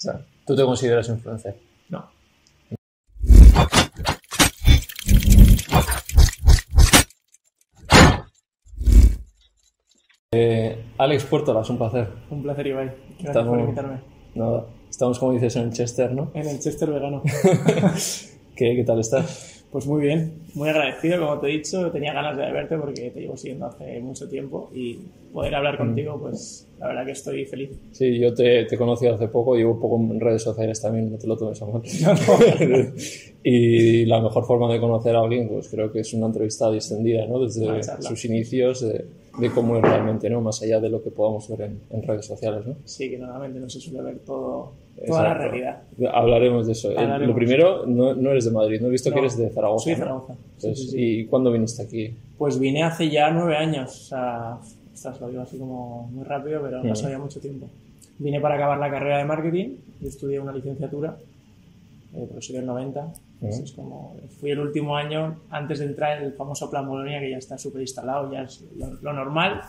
sea, ¿Tú te consideras influencer? No. Eh, Alex Puertolas, un placer. Un placer, Ibai. Gracias Estamos- por invitarme. Nada, estamos como dices en el Chester, ¿no? En el Chester vegano. ¿Qué, qué tal estás? Pues muy bien, muy agradecido, como te he dicho. Tenía ganas de verte porque te llevo siguiendo hace mucho tiempo y poder hablar contigo, pues la verdad que estoy feliz. Sí, yo te, te he conocido hace poco, llevo poco en redes sociales también, no te lo tomes a mal. y la mejor forma de conocer a alguien, pues creo que es una entrevista distendida, ¿no? Desde sus inicios, de, de cómo es realmente, ¿no? Más allá de lo que podamos ver en, en redes sociales, ¿no? Sí, que normalmente no se suele ver todo, toda la realidad. Hablaremos de eso. Eh, Hablaremos. Lo primero, no, no eres de Madrid, no he visto que No, eres de Zaragoza. Soy de ¿no? Zaragoza. Sí, Pues, sí, sí. ¿Y cuándo viniste aquí? Pues vine hace ya nueve años, o sea, ostras, lo digo así como muy rápido, pero pasó ya mucho tiempo. Vine para acabar la carrera de marketing, estudié una licenciatura, eh, pero soy del 90, así es como, fui el último año antes de entrar en el famoso plan Bolonia, que ya está súper instalado, ya es lo, lo normal,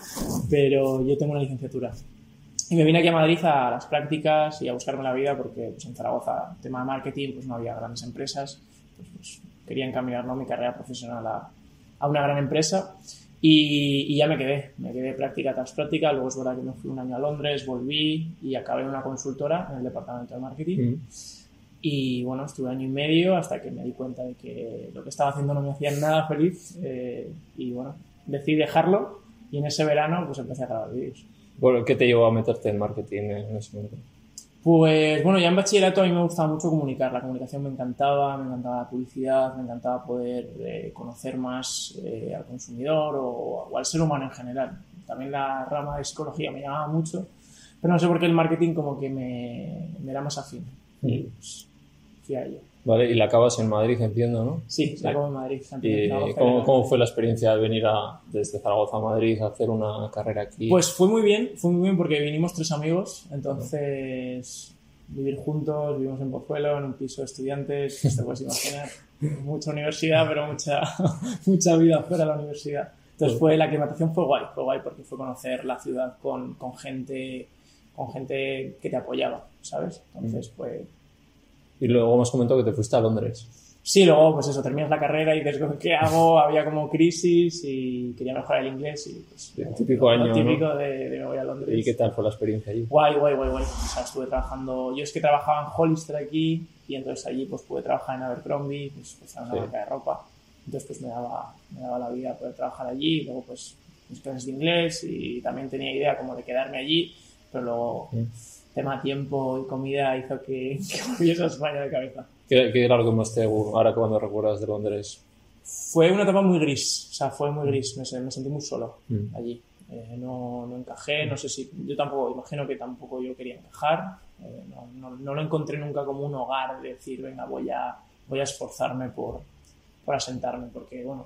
pero yo tengo una licenciatura. Y me vine aquí a Madrid a las prácticas y a buscarme la vida porque pues, en Zaragoza, tema de marketing, pues no había grandes empresas, pues, pues, quería encaminar ¿no? mi carrera profesional a, a una gran empresa. Y, y ya me quedé, me quedé práctica tras práctica, luego es verdad que me fui un año a Londres, volví y acabé en una consultora en el departamento de marketing y bueno, estuve año y medio hasta que me di cuenta de que lo que estaba haciendo no me hacía nada feliz eh, y bueno, decidí dejarlo y en ese verano pues empecé a grabar vídeos. Bueno, ¿Qué te llevó a meterte en marketing en ese momento? Pues bueno, ya en bachillerato a mí me gustaba mucho comunicar, la comunicación me encantaba, me encantaba la publicidad, me encantaba poder eh, conocer más eh, al consumidor o, o al ser humano en general. También la rama de psicología me llamaba mucho, pero no sé por qué el marketing como que me, me era más afín. Y pues, Vale, y la acabas en Madrid, entiendo, ¿no? Sí, la acabo en Madrid. ¿Y cómo, cómo fue la experiencia de venir a, desde Zaragoza a Madrid a hacer una carrera aquí? Pues fue muy bien, fue muy bien porque vinimos tres amigos, entonces vivir juntos, vivimos en Pozuelo, en un piso de estudiantes, te puedes imaginar, mucha universidad, pero mucha, mucha vida fuera de la universidad. Entonces fue, la aclimatación fue guay, fue guay porque fue conocer la ciudad con, con gente con gente que te apoyaba, ¿sabes? Entonces, pues Y luego has comentado que te fuiste a Londres. Sí, luego, pues eso, terminas la carrera y dices, ¿qué hago? Había como crisis y quería mejorar el inglés y pues... El típico año, lo ¿no? típico de, de me voy a Londres. ¿Y qué tal fue la experiencia allí? Guay, guay, guay, guay. O sea, estuve trabajando... Yo es que trabajaba en Hollister aquí y entonces allí pues pude trabajar en Abercrombie, pues, pues era una Sí. marca de ropa. Entonces pues me daba, me daba la vida poder trabajar allí y luego pues mis clases de inglés y también tenía idea como de quedarme allí, pero luego Mm. Tema tiempo y comida hizo que, que volviese a España de cabeza. ¿Qué, qué que más te ahora cuando recuerdas de Londres? Fue una etapa muy gris, o sea, fue muy gris, me, me sentí muy solo Mm. allí. Eh, no, no encajé, no sé si, yo tampoco, imagino que tampoco yo quería encajar, eh, no, no- no lo encontré nunca como un hogar de decir, venga, voy a, voy a esforzarme por, por asentarme, porque bueno,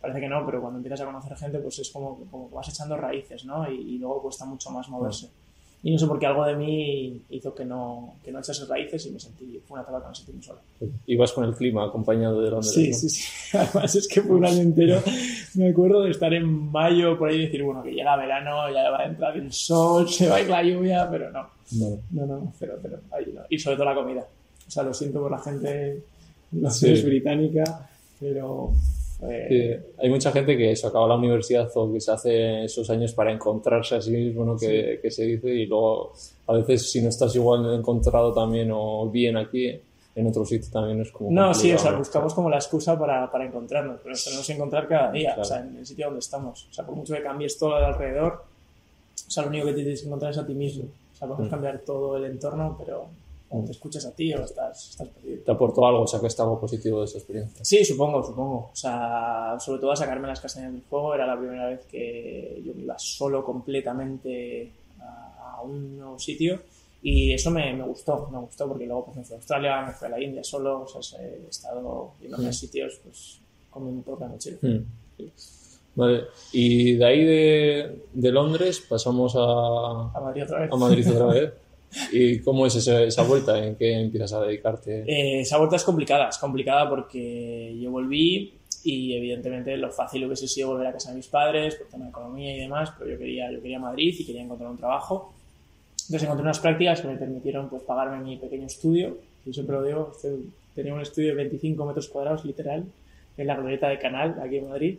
parece que no, pero cuando empiezas a conocer gente, pues es como, como que vas echando raíces, ¿no? Y, y luego cuesta mucho más moverse. Y no sé por qué algo de mí hizo que no, que no echase raíces y me sentí, fue una etapa que me sentí muy solo. Ibas con el clima acompañado de Londres. Sí, ¿no? sí, sí. Además es que fue un año entero. Me acuerdo de estar en mayo por ahí y decir, bueno, que llega verano, ya va a entrar el sol, se va a ir la lluvia, pero no. No. No. Ahí no. Y sobre todo la comida. O sea, lo siento por la gente, no Sí. es británica, pero... eh, Sí, hay mucha gente que eso acaba la universidad o que se hace esos años para encontrarse a sí mismo, ¿no? que, que se dice, y luego a veces si no estás igual encontrado también o bien aquí, en otro sitio también es como. No, sí, o sea, buscamos como la excusa para, para encontrarnos, pero nos tenemos que encontrar cada día, Claro. o sea, en el sitio donde estamos. O sea, por mucho que cambies todo de alrededor, o sea, lo único que tienes que encontrar es a ti mismo. O sea, podemos Mm. cambiar todo el entorno, pero te escuchas a ti o estás, estás perdido. ¿Te aportó algo, sacaste algo positivo de esa experiencia? Sí, supongo, supongo. O sea, sobre todo a sacarme las castañas del fuego. Era la primera vez que yo me iba solo completamente a, a un nuevo sitio. Y eso me, me gustó, me gustó porque luego pues, me fui a Australia, me fui a la India solo. O sea, he estado yendo a Mm. sitios pues, con mi propia mochila. Hmm. Vale, y de ahí de, de Londres pasamos a, A Madrid otra vez. a Madrid otra vez. ¿Y cómo es ese- esa vuelta? ¿En qué empiezas a dedicarte? Eh, esa vuelta es complicada, es complicada porque yo volví y evidentemente lo fácil hubiese sido volver a casa de mis padres por tema de economía y demás, pero yo quería, yo quería Madrid y quería encontrar un trabajo. Entonces encontré unas prácticas que me permitieron pues, pagarme mi pequeño estudio. Yo siempre lo digo, este, tenía un estudio de 25 metros cuadrados, literal, en la glorieta de Canal, aquí en Madrid.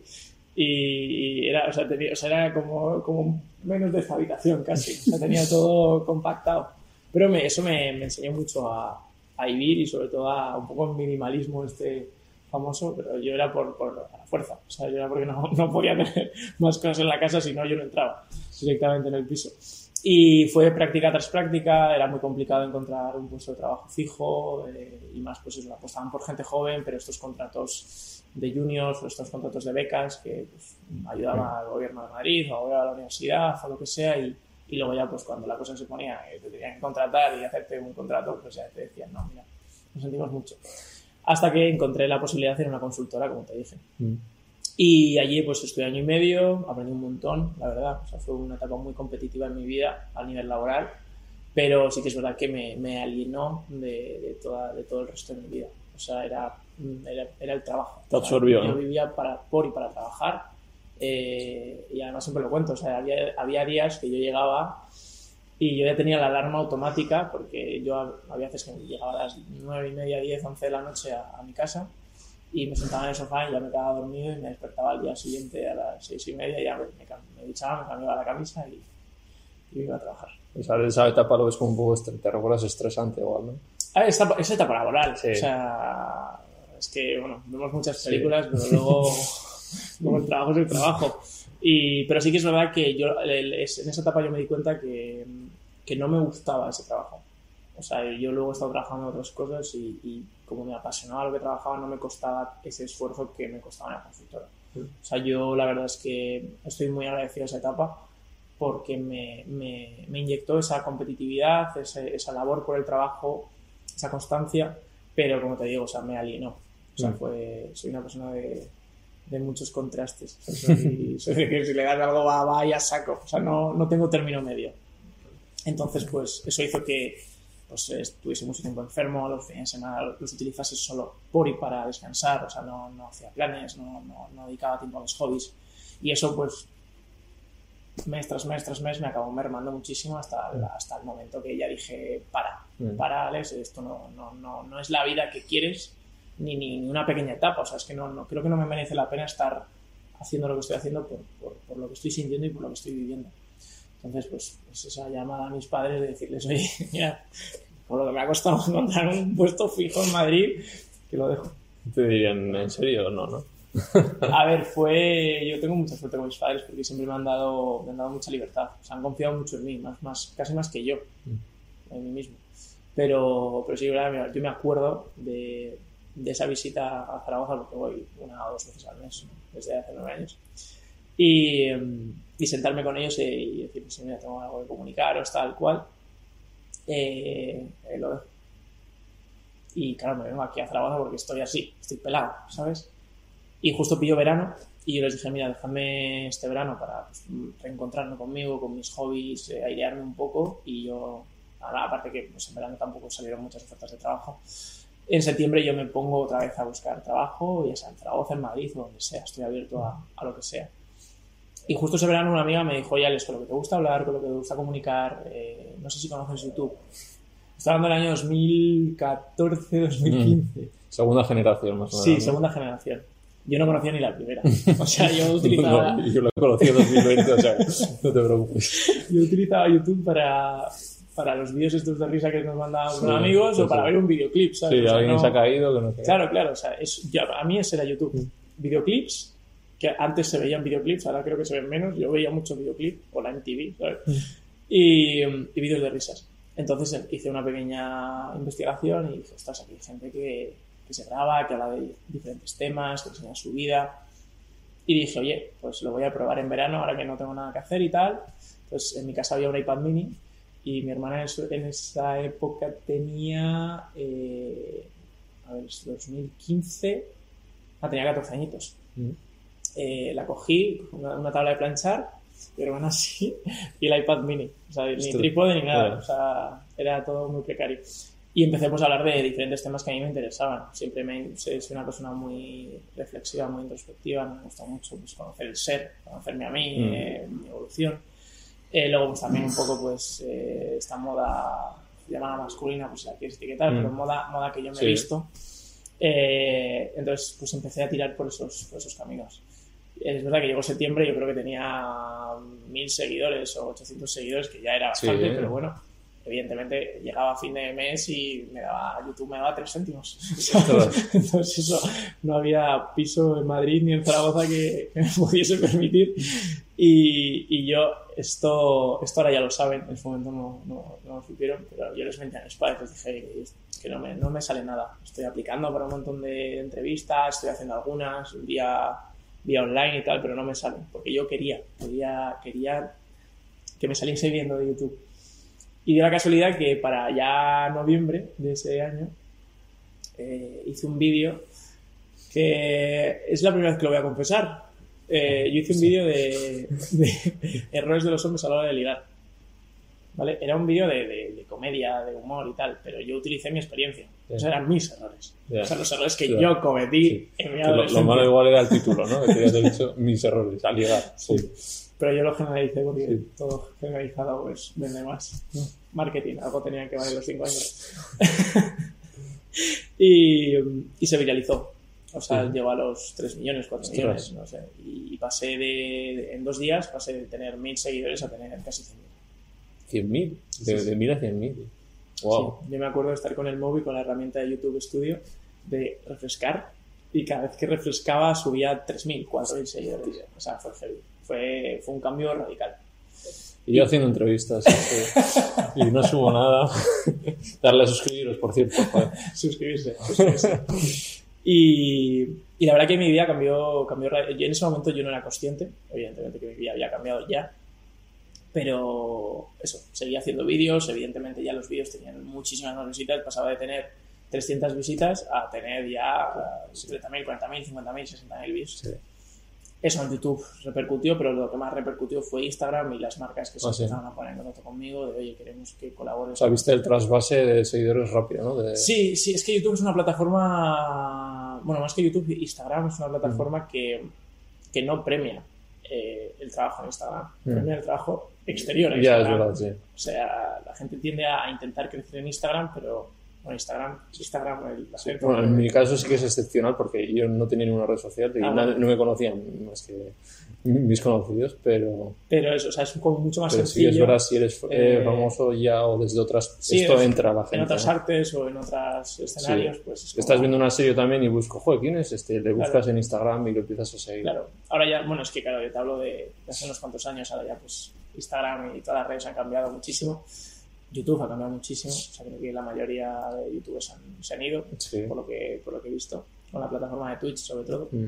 Y, era, o sea, tenía, o sea, era como, como menos de esta habitación casi. O sea, tenía todo compactado. Pero me, eso me, me, enseñó mucho a, a, vivir y sobre todo a un poco el minimalismo este famoso, pero yo era por, por la fuerza. O sea, yo era porque no, no podía tener más cosas en la casa, si no yo no entraba directamente en el piso. Y fue práctica tras práctica, era muy complicado encontrar un puesto de trabajo fijo eh, y más pues eso, apostaban por gente joven, pero estos contratos de juniors o estos contratos de becas que pues, ayudaban al gobierno de Madrid o a la universidad o lo que sea y, y, luego ya pues cuando la cosa se ponía que te tenían que contratar y hacerte un contrato, pues ya te decían, no, mira, nos sentimos mucho. Hasta que encontré la posibilidad de hacer una consultora, como te dije. Mm. Y allí pues estuve año y medio, aprendí un montón, la verdad. O sea, fue una etapa muy competitiva en mi vida a nivel laboral, pero sí que es verdad que me, me alienó de, de, toda, de todo el resto de mi vida. O sea, era, era, era el trabajo. Te absorbió. Yo vivía para, por y para trabajar. Eh, y además siempre lo cuento, o sea, había, había días que yo llegaba y yo ya tenía la alarma automática porque yo había veces que llegaba a las nueve y media, 10, 11 de la noche a, a mi casa y me sentaba en el sofá y ya me quedaba dormido y me despertaba al día siguiente a las seis y media y ya me, me duchaba, me cambiaba la camisa y, y, me iba a trabajar. Esa etapa lo ves como un poco, te recuerdas estresante igual, ¿no? Ah, esa, esa etapa laboral, sí. o sea, es que, bueno, vemos muchas películas, sí. pero luego, luego el trabajo es el trabajo. Y, pero sí que es verdad que yo en esa etapa yo me di cuenta que, que no me gustaba ese trabajo. O sea, yo luego he estado trabajando en otras cosas y, y, como me apasionaba lo que trabajaba, no me costaba ese esfuerzo que me costaba en la consultora. Sí. O sea, yo la verdad es que estoy muy agradecido a esa etapa porque me, me, me inyectó esa competitividad, ese, esa labor por el trabajo, esa constancia, pero como te digo, o sea, me alienó. O sea, fue, soy una persona de, de muchos contrastes. O sea, soy, soy, de que si le das algo va, va y a saco. O sea, no, no tengo término medio. Entonces, pues eso hizo que pues estuviese mucho tiempo enfermo, los fines de semana los utilizase solo por y para descansar, o sea, no, no hacía planes, no, no, no, dedicaba tiempo a mis hobbies. Y eso, pues, mes tras mes tras mes me acabó mermando muchísimo hasta, el, hasta el momento que ya dije, para, mm. para, Alex, esto no, no, no, no es la vida que quieres, ni, ni, ni, una pequeña etapa, o sea, es que no, no, creo que no me merece la pena estar haciendo lo que estoy haciendo por, por, por lo que estoy sintiendo y por lo que estoy viviendo. Entonces, pues, pues, esa llamada a mis padres de decirles, oye, mira, por lo que me ha costado encontrar un puesto fijo en Madrid, que lo dejo. Te dirían, ¿en serio o no, no? a ver, fue. Yo tengo mucha suerte con mis padres porque siempre me han dado, me han dado mucha libertad. O sea, han confiado mucho en mí, más, más, casi más que yo, mm. en mí mismo. Pero, pero sí, yo me acuerdo de, de esa visita a Zaragoza, porque voy una o dos veces al mes, desde hace nueve años. Y, y sentarme con ellos y decir, pues, mira, tengo algo que comunicaros, tal cual. Eh, eh, lo. Y claro, me vengo aquí a Zaragoza porque estoy así, estoy pelado, ¿sabes? Y justo pillo verano y yo les dije, mira, déjame este verano para pues, reencontrarme conmigo, con mis hobbies, eh, airearme un poco y yo, aparte que pues, en verano tampoco salieron muchas ofertas de trabajo, en septiembre yo me pongo otra vez a buscar trabajo, ya sea en Zaragoza, en Madrid o donde sea, estoy abierto a, a lo que sea. Y justo ese verano una amiga me dijo, ya, les con lo que te gusta hablar, con lo que te gusta comunicar, eh, no sé si conoces YouTube. Está hablando del año 2014, 2015. Mm. Segunda generación, más o menos. Sí, segunda generación. Yo no conocía ni la primera. O sea, yo utilizaba... no, yo lo conocí en 2020, o sea, no te preocupes. Yo utilizaba YouTube para, para los vídeos estos de risa que nos mandaban sí, amigos sí, o para sí. ver un videoclip, ¿sabes? Sí, o sea, alguien no... se ha caído que no sé. Claro, claro. O sea, es, ya, a mí ese era YouTube. Videoclips que antes se veían videoclips, ahora creo que se ven menos. Yo veía mucho videoclip o la MTV, ¿sabes? Y, y vídeos de risas. Entonces hice una pequeña investigación y dije, ostras, aquí hay gente que, que se graba, que habla de diferentes temas, que enseña su vida. Y dije, oye, pues lo voy a probar en verano, ahora que no tengo nada que hacer y tal. Pues en mi casa había un iPad mini y mi hermana en esa época tenía, eh, a ver, 2015, ah, tenía 14 añitos. Mm eh, la cogí, una, una, tabla de planchar, mi hermana así, y el iPad mini. O sea, ni trípode ni nada. O sea, era todo muy precario. Y empecemos a hablar de diferentes temas que a mí me interesaban. Siempre me, soy una persona muy reflexiva, muy introspectiva. Me gusta mucho pues, conocer el ser, conocerme a mí, mm. eh, mi evolución. Eh, luego, pues también un poco, pues, eh, esta moda llamada masculina, pues si la quieres etiquetar, pero Mm. moda, moda que yo me Sí. he visto. Eh, entonces, pues empecé a tirar por esos, por esos caminos. Es verdad que llegó septiembre, yo creo que tenía mil seguidores o 800 seguidores, que ya era Sí. bastante, pero bueno, evidentemente llegaba a fin de mes y me daba, YouTube me daba 3 céntimos. Entonces eso, no había piso en Madrid ni en Zaragoza que, que me pudiese permitir. Y, y yo, esto, esto ahora ya lo saben, en ese momento no, no, no lo supieron, pero yo les mentí a mis padres, les dije que, que no, me, no me sale nada. Estoy aplicando para un montón de entrevistas, estoy haciendo algunas vía, vía online y tal, pero no me salen, porque yo quería, quería, quería que me saliese viendo de YouTube. Y dio la casualidad que para ya noviembre de ese año eh, hice un vídeo que es la primera vez que lo voy a confesar. Eh, yo hice un vídeo de, de errores de los hombres a la hora de ligar. ¿Vale? Era un vídeo de, de- de comedia, de humor y tal, pero yo utilicé mi experiencia. Esos eran mis errores. Ya. O sea, los errores que yo cometí Sí. en mi Que Lo, lo adolescencia. malo igual era el título, ¿no? Que te habías dicho mis errores, al llegar. Sí. Pero yo lo generalicé porque Sí. todo generalizado pues vende más. Marketing, algo tenían que valer los 5 años. y, y se viralizó. O sea, Sí. llegó a los 3 millones, 4 Ostras. millones, no sé. Y pasé de, de- en dos días, pasé de tener 1000 seguidores a tener casi 100.000. 100.000. De, de 1.000 a 100.000. Wow. Sí, yo me acuerdo de estar con el móvil, con la herramienta de YouTube Studio, de refrescar, y cada vez que refrescaba subía 3.000, 4.000 seguidores. O sea, fue heavy. Fue, fue un cambio radical. Y yo haciendo entrevistas y no subo nada. Darle a suscribiros, por cierto. joder. suscribirse. suscribirse. y, y la verdad que mi vida cambió, cambió. Yo en ese momento yo no era consciente, evidentemente que mi vida había cambiado ya. Pero eso, seguía haciendo vídeos, evidentemente ya los vídeos tenían muchísimas más visitas, pasaba de tener 300 visitas a tener ya 30.000, 40.000, 50.000, 60.000 views. Sí. Eso en YouTube repercutió, pero lo que más repercutió fue Instagram y las marcas que se Ah, sí. empezaron a poner en contacto conmigo de, oye, queremos que colabores. O sea, viste el trasvase de seguidores rápido, ¿no? De- Sí, sí, es que YouTube es una plataforma, bueno, más que YouTube, Instagram es una plataforma que, que no premia eh, el trabajo en Instagram, Mm. premia el trabajo exterior en Ya, es verdad, sí. O sea, la gente tiende a intentar crecer en Instagram, pero bueno, Instagram, Instagram, el, gente- Bueno, en mi caso sí que es excepcional porque yo no tenía ninguna red social y Ah, bueno. no me conocían más que mis conocidos, pero, pero eso, o sea, es como mucho más pero sí sencillo es verdad si eres eh, Eh, famoso ya o desde otras... sí, esto es- entra a la gente. en otras ¿no? artes o en otros escenarios, pues es como- Estás viendo una serie también y busco, joder, ¿quién es este? Le buscas Claro. en Instagram y lo empiezas a seguir. Claro, ahora ya, bueno, es que claro, yo te hablo de hace unos cuantos años, ahora ya pues Instagram y todas las redes han cambiado muchísimo. YouTube ha cambiado muchísimo, o sea, creo que la mayoría de youtubers han, se han ido, Sí. por lo, que, por lo que he visto, con la plataforma de Twitch sobre todo. Mm.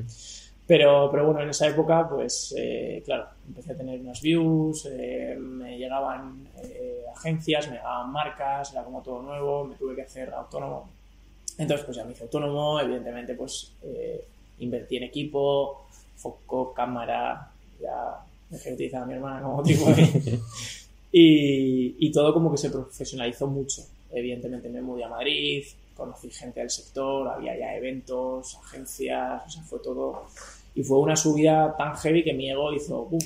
Pero, pero bueno, en esa época, pues eh, claro, empecé a tener unas views, eh, me llegaban eh, agencias, me llegaban marcas, era como todo nuevo, me tuve que hacer autónomo. Entonces, pues ya me hice autónomo, evidentemente, pues eh, invertí en equipo, foco, cámara, ya de utilizar a mi hermana como trípode. y, y todo como que se profesionalizó mucho. Evidentemente me mudé a Madrid, conocí gente del sector, había ya eventos, agencias, o sea, fue todo. Y fue una subida tan heavy que mi ego hizo ¡bum!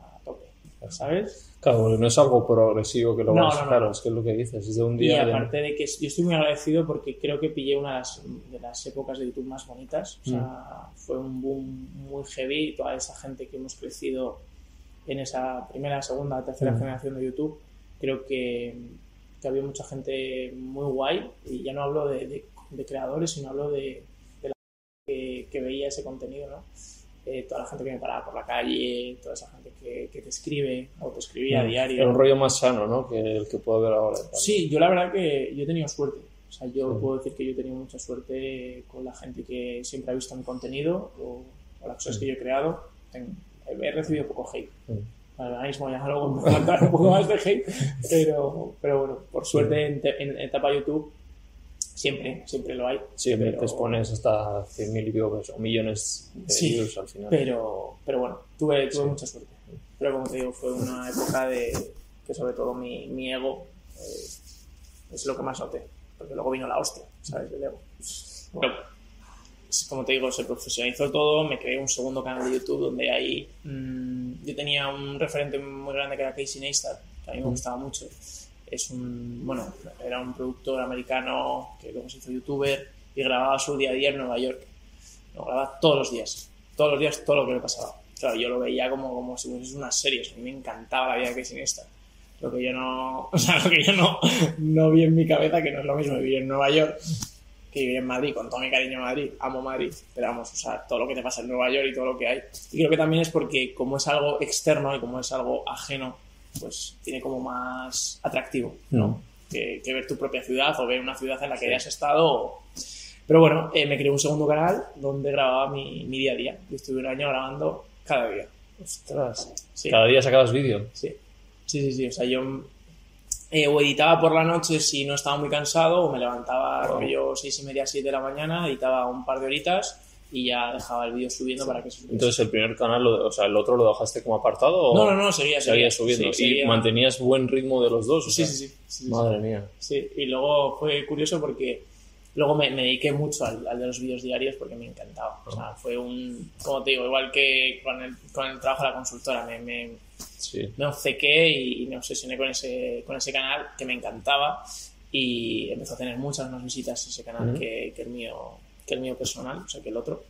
a tope, ¿sabes? Claro, no es algo progresivo que lo No, vas, no, no. claro, es que es lo que dices, es de un Y día de- aparte de que yo estoy muy agradecido porque creo que pillé una de las, de las épocas de YouTube más bonitas. O sea, Mm. fue un boom muy heavy. Toda esa gente que hemos crecido en esa primera, segunda, tercera Mm. generación de YouTube, creo que, que había mucha gente muy guay. Y ya no hablo de, de- de creadores, sino hablo de, de la gente que, que veía ese contenido, ¿no? Eh, toda la gente que me paraba por la calle, toda esa gente que, que te escribe o te escribía a diario. Era un rollo más sano, ¿no? Que el que puedo ver ahora. también. Sí, yo la verdad que yo he tenido suerte. O sea, yo Sí. puedo decir que yo he tenido mucha suerte con la gente que siempre ha visto mi contenido o, o las cosas Sí. que yo he creado. Ten- he recibido poco hate. Sí. Ahora mismo ya luego me voy a entrar un poco más de hate, pero, pero bueno, por suerte en, etapa YouTube siempre, siempre lo hay. Pero, te expones hasta 100.000 y pico pesos, o millones de Sí, views al final. Pero, pero bueno, tuve, tuve Sí. mucha suerte. Pero como te digo, fue una época de que sobre todo mi, mi ego eh, es lo que más noté. Porque luego vino la hostia, ¿sabes? El ego. Bueno, como te digo, se profesionalizó todo, me creé un segundo canal de YouTube donde ahí mm, yo tenía un referente muy grande que era Casey Neistat, que a mí me gustaba mucho. Es un, bueno, era un productor americano que luego se hizo youtuber y grababa su día a día en Nueva York. Lo grababa todos los días, todos los días todo lo que le pasaba. Claro, yo lo veía como, como si fuese una serie, a mí me encantaba la vida de Casey Neistat. Lo que yo no, o sea, lo que yo no, no vi en mi cabeza, que no es lo mismo vivir en Nueva York que vivir en Madrid, con todo mi cariño a Madrid, amo Madrid, pero vamos, o sea, todo lo que te pasa en Nueva York y todo lo que hay. Y creo que también es porque como es algo externo y como es algo ajeno, pues tiene como más atractivo, ¿no? Que, ver tu propia ciudad o ver una ciudad en la que hayas estado. Pero bueno, eh, me creé un segundo canal donde grababa mi, mi día a día. Yo estuve un año grabando cada día. Ostras. ¿Cada día sacabas vídeo? Sí. Sí, sí, sí. O sea, yo eh, o editaba por la noche si no estaba muy cansado, o me levantaba wow. yo seis y media, siete de la mañana, editaba un par de horitas y ya dejaba el vídeo subiendo para que subiese. Entonces el primer canal, o sea, el otro lo dejaste como apartado o no, no, no, seguía, seguía, subiendo. ¿Y mantenías buen ritmo de los dos? sí, sí, sí, Madre mía. Sí, y luego fue curioso porque luego me, me dediqué mucho al, al, de los vídeos diarios porque me encantaba. O sea, fue un, como te digo, igual que con el, con el trabajo de la consultora, me, me Sí. me obcequé y, y, me obsesioné con ese, con ese canal que me encantaba y empezó a tener muchas más visitas ese canal uh -huh. que, que, el mío, que el mío personal, o sea, que el otro.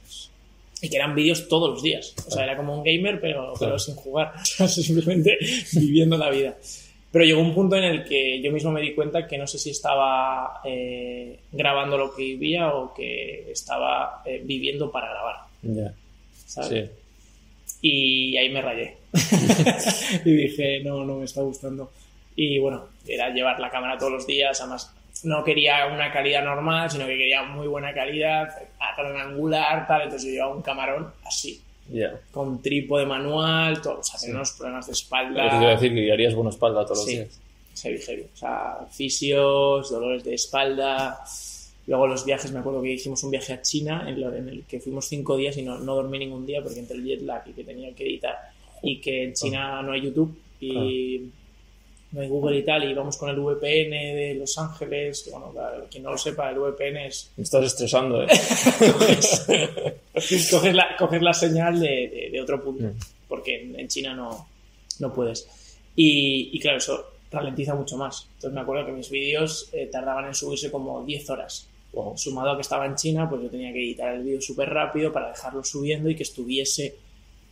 Y que eran vídeos todos los días. O sea, era como un gamer, pero, pero sin jugar. simplemente viviendo la vida. Pero llegó un punto en el que yo mismo me di cuenta que no sé si estaba eh, grabando lo que vivía o que estaba eh, viviendo para grabar. Yeah. ¿sabes? Sí. Y ahí me rayé. y dije, no, no me está gustando. Y bueno, era llevar la cámara todos los días, además no quería una calidad normal, sino que quería muy buena calidad, a gran angular, tal, entonces yo llevaba un camarón así. Yeah. Con trípode manual, todo, o sea, sí. unos problemas de espalda. Te iba a decir que harías buena espalda todos sí, los días. Heavy, heavy. O sea, fisios, dolores de espalda. Luego los viajes, me acuerdo que hicimos un viaje a China en, lo, en el que fuimos cinco días y no, no, dormí ningún día porque entre el jet lag y que tenía que editar y que en China no hay YouTube y no hay Google y tal y vamos con el VPN de Los Ángeles que bueno, claro, quien no lo sepa el VPN es... Me estás estresando, ¿eh? coges, la, coges la señal de, de, de otro punto mm. porque en, en, China no, no puedes. Y, y, claro, eso ralentiza mucho más. Entonces me acuerdo que mis vídeos eh, tardaban en subirse como 10 horas Wow. Sumado a que estaba en China, pues yo tenía que editar el vídeo súper rápido para dejarlo subiendo y que estuviese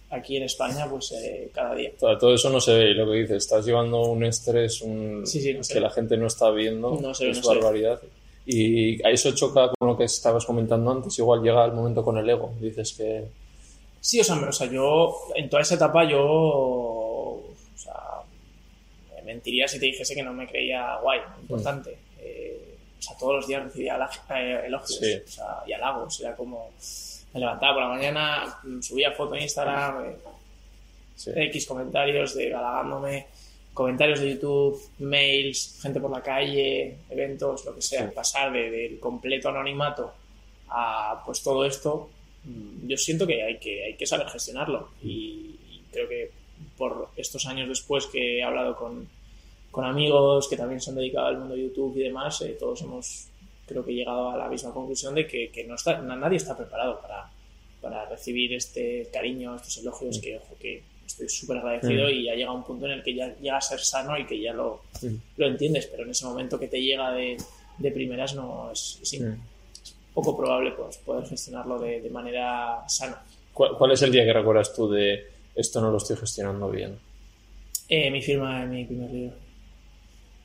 aquí en España pues eh, cada día. Todo, eso no se ve, lo que dices, estás llevando un estrés un, sí, sí, no que la gente no está viendo, no se ve, es no barbaridad. Y a eso choca con lo que estabas comentando antes, igual llega el momento con el ego, dices que... Sí, o sea, o sea yo en toda esa etapa yo o sea, me mentiría si te dijese que no me creía guay, importante. Mm. Sea, todos los días recibía eh, elogios sí. o sea, y halagos. Era como, me levantaba por la mañana, subía foto en Instagram, eh, sí. X comentarios de halagándome, comentarios de YouTube, mails, gente por la calle, eventos, lo que sea. Sí. Pasar del de completo anonimato a pues todo esto, mm, yo siento que hay que, hay que saber gestionarlo. Y, y creo que por estos años después que he hablado con con amigos que también son dedicados al mundo de YouTube y demás, eh, todos hemos, creo que, llegado a la misma conclusión de que, que no está, nadie está preparado para, para, recibir este cariño, estos elogios, que, ojo, que estoy súper agradecido y ya llega un punto en el que ya llega a ser sano y que ya lo, lo entiendes, pero en ese momento que te llega de, de primeras no es, es, es, poco probable pues, poder gestionarlo de, de manera sana. ¿Cuál, ¿Cuál, es el día que recuerdas tú de esto no lo estoy gestionando bien? Eh, mi firma de mi primer libro.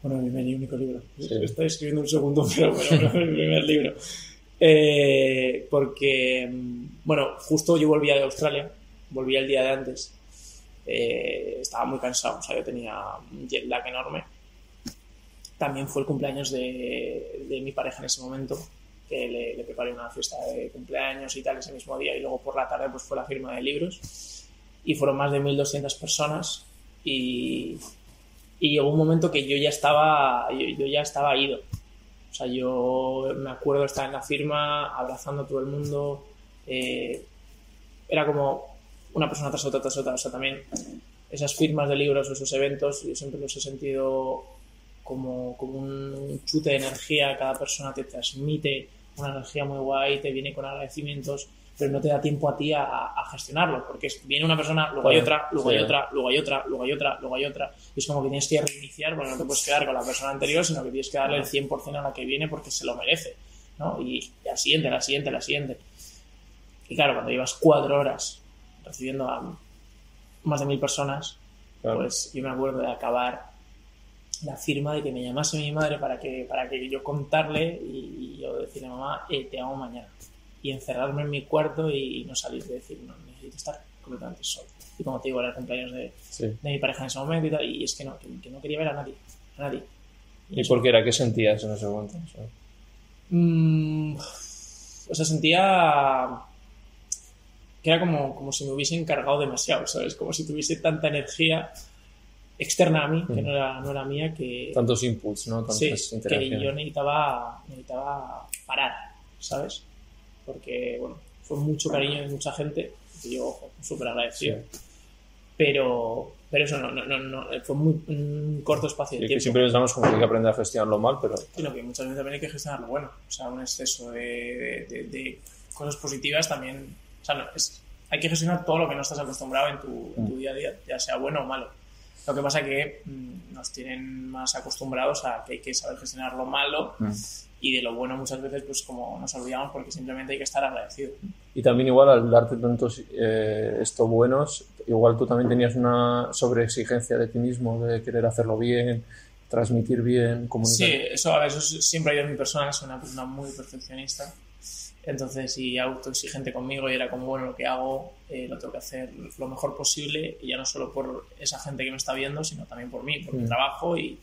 Bueno, mi primer y único libro. Sí. Estoy escribiendo un segundo, pero bueno, mi primer libro. Eh, porque, bueno, justo yo volvía de Australia, volvía el día de antes. Eh, estaba muy cansado, o sea, yo tenía un jet lag enorme. También fue el cumpleaños de, de mi pareja en ese momento, que le, le, preparé una fiesta de cumpleaños y tal ese mismo día. Y luego por la tarde pues fue la firma de libros. Y fueron más de 1.200 personas. Y, y llegó un momento que yo ya estaba, yo, yo, ya estaba ido. O sea, yo me acuerdo estar en la firma, abrazando a todo el mundo. Eh, era como una persona tras otra, tras otra. O sea, también esas firmas de libros o esos eventos, yo siempre los he sentido como, como un chute de energía. Cada persona te transmite una energía muy guay, te viene con agradecimientos, pero no te da tiempo a ti a, a gestionarlo, porque viene una persona, luego hay Claro, otra, luego sí. hay otra, luego hay otra, luego hay otra, luego hay otra, y es como que tienes que reiniciar, porque no te puedes quedar con la persona anterior, sino que tienes que darle el 100% a la que viene porque se lo merece, ¿no? Y la siguiente, la siguiente, la siguiente. Y claro, cuando llevas cuatro horas recibiendo a más de mil personas, Claro. pues yo me acuerdo de acabar la firma de que me llamase mi madre para que, para que yo contarle y, y yo decirle mamá, eh, te amo mañana. Y encerrarme en mi cuarto y no salir de decir, no, necesito estar completamente solo. Y como te digo, era el cumpleaños de, Sí. de mi pareja en ese momento y tal, y es que no, que, que no quería ver a nadie, a nadie. ¿Y por qué era? ¿Qué sentías en ese momento? O sea, Mm, o sea, sentía que era como, como si me hubiese encargado demasiado, ¿sabes? Como si tuviese tanta energía externa a mí, que Mm. no era, no era mía, que, tantos inputs, ¿no? Tantas sí, que yo necesitaba, necesitaba parar, ¿sabes? Porque, bueno, fue mucho cariño de mucha gente, que yo, ojo, súper agradecido. Sí. Pero, pero eso no, no, no, no, fue muy, un corto espacio de Y que tiempo. siempre pensamos como que hay que aprender a gestionarlo mal, pero sino que muchas veces también hay que gestionar lo bueno. O sea, un exceso de, de- de- de cosas positivas también. O sea, no, es- hay que gestionar todo lo que no estás acostumbrado en tu, en tu día a día, ya sea bueno o malo. Lo que pasa es que mm, nos tienen más acostumbrados a que hay que saber gestionar lo malo Mm. Y de lo bueno muchas veces pues como nos olvidamos porque simplemente hay que estar agradecido. Y también igual al darte tantos eh, esto buenos, igual tú también tenías una sobreexigencia de ti mismo, de querer hacerlo bien, transmitir bien, comunicar. Sí, eso, a ver, eso es- siempre ha ido en mi persona, soy una persona muy perfeccionista. Entonces, y autoexigente conmigo, y era como, bueno, lo que hago eh, lo tengo que hacer lo mejor posible, y ya no solo por esa gente que me está viendo, sino también por mí, por mi Mm. trabajo y,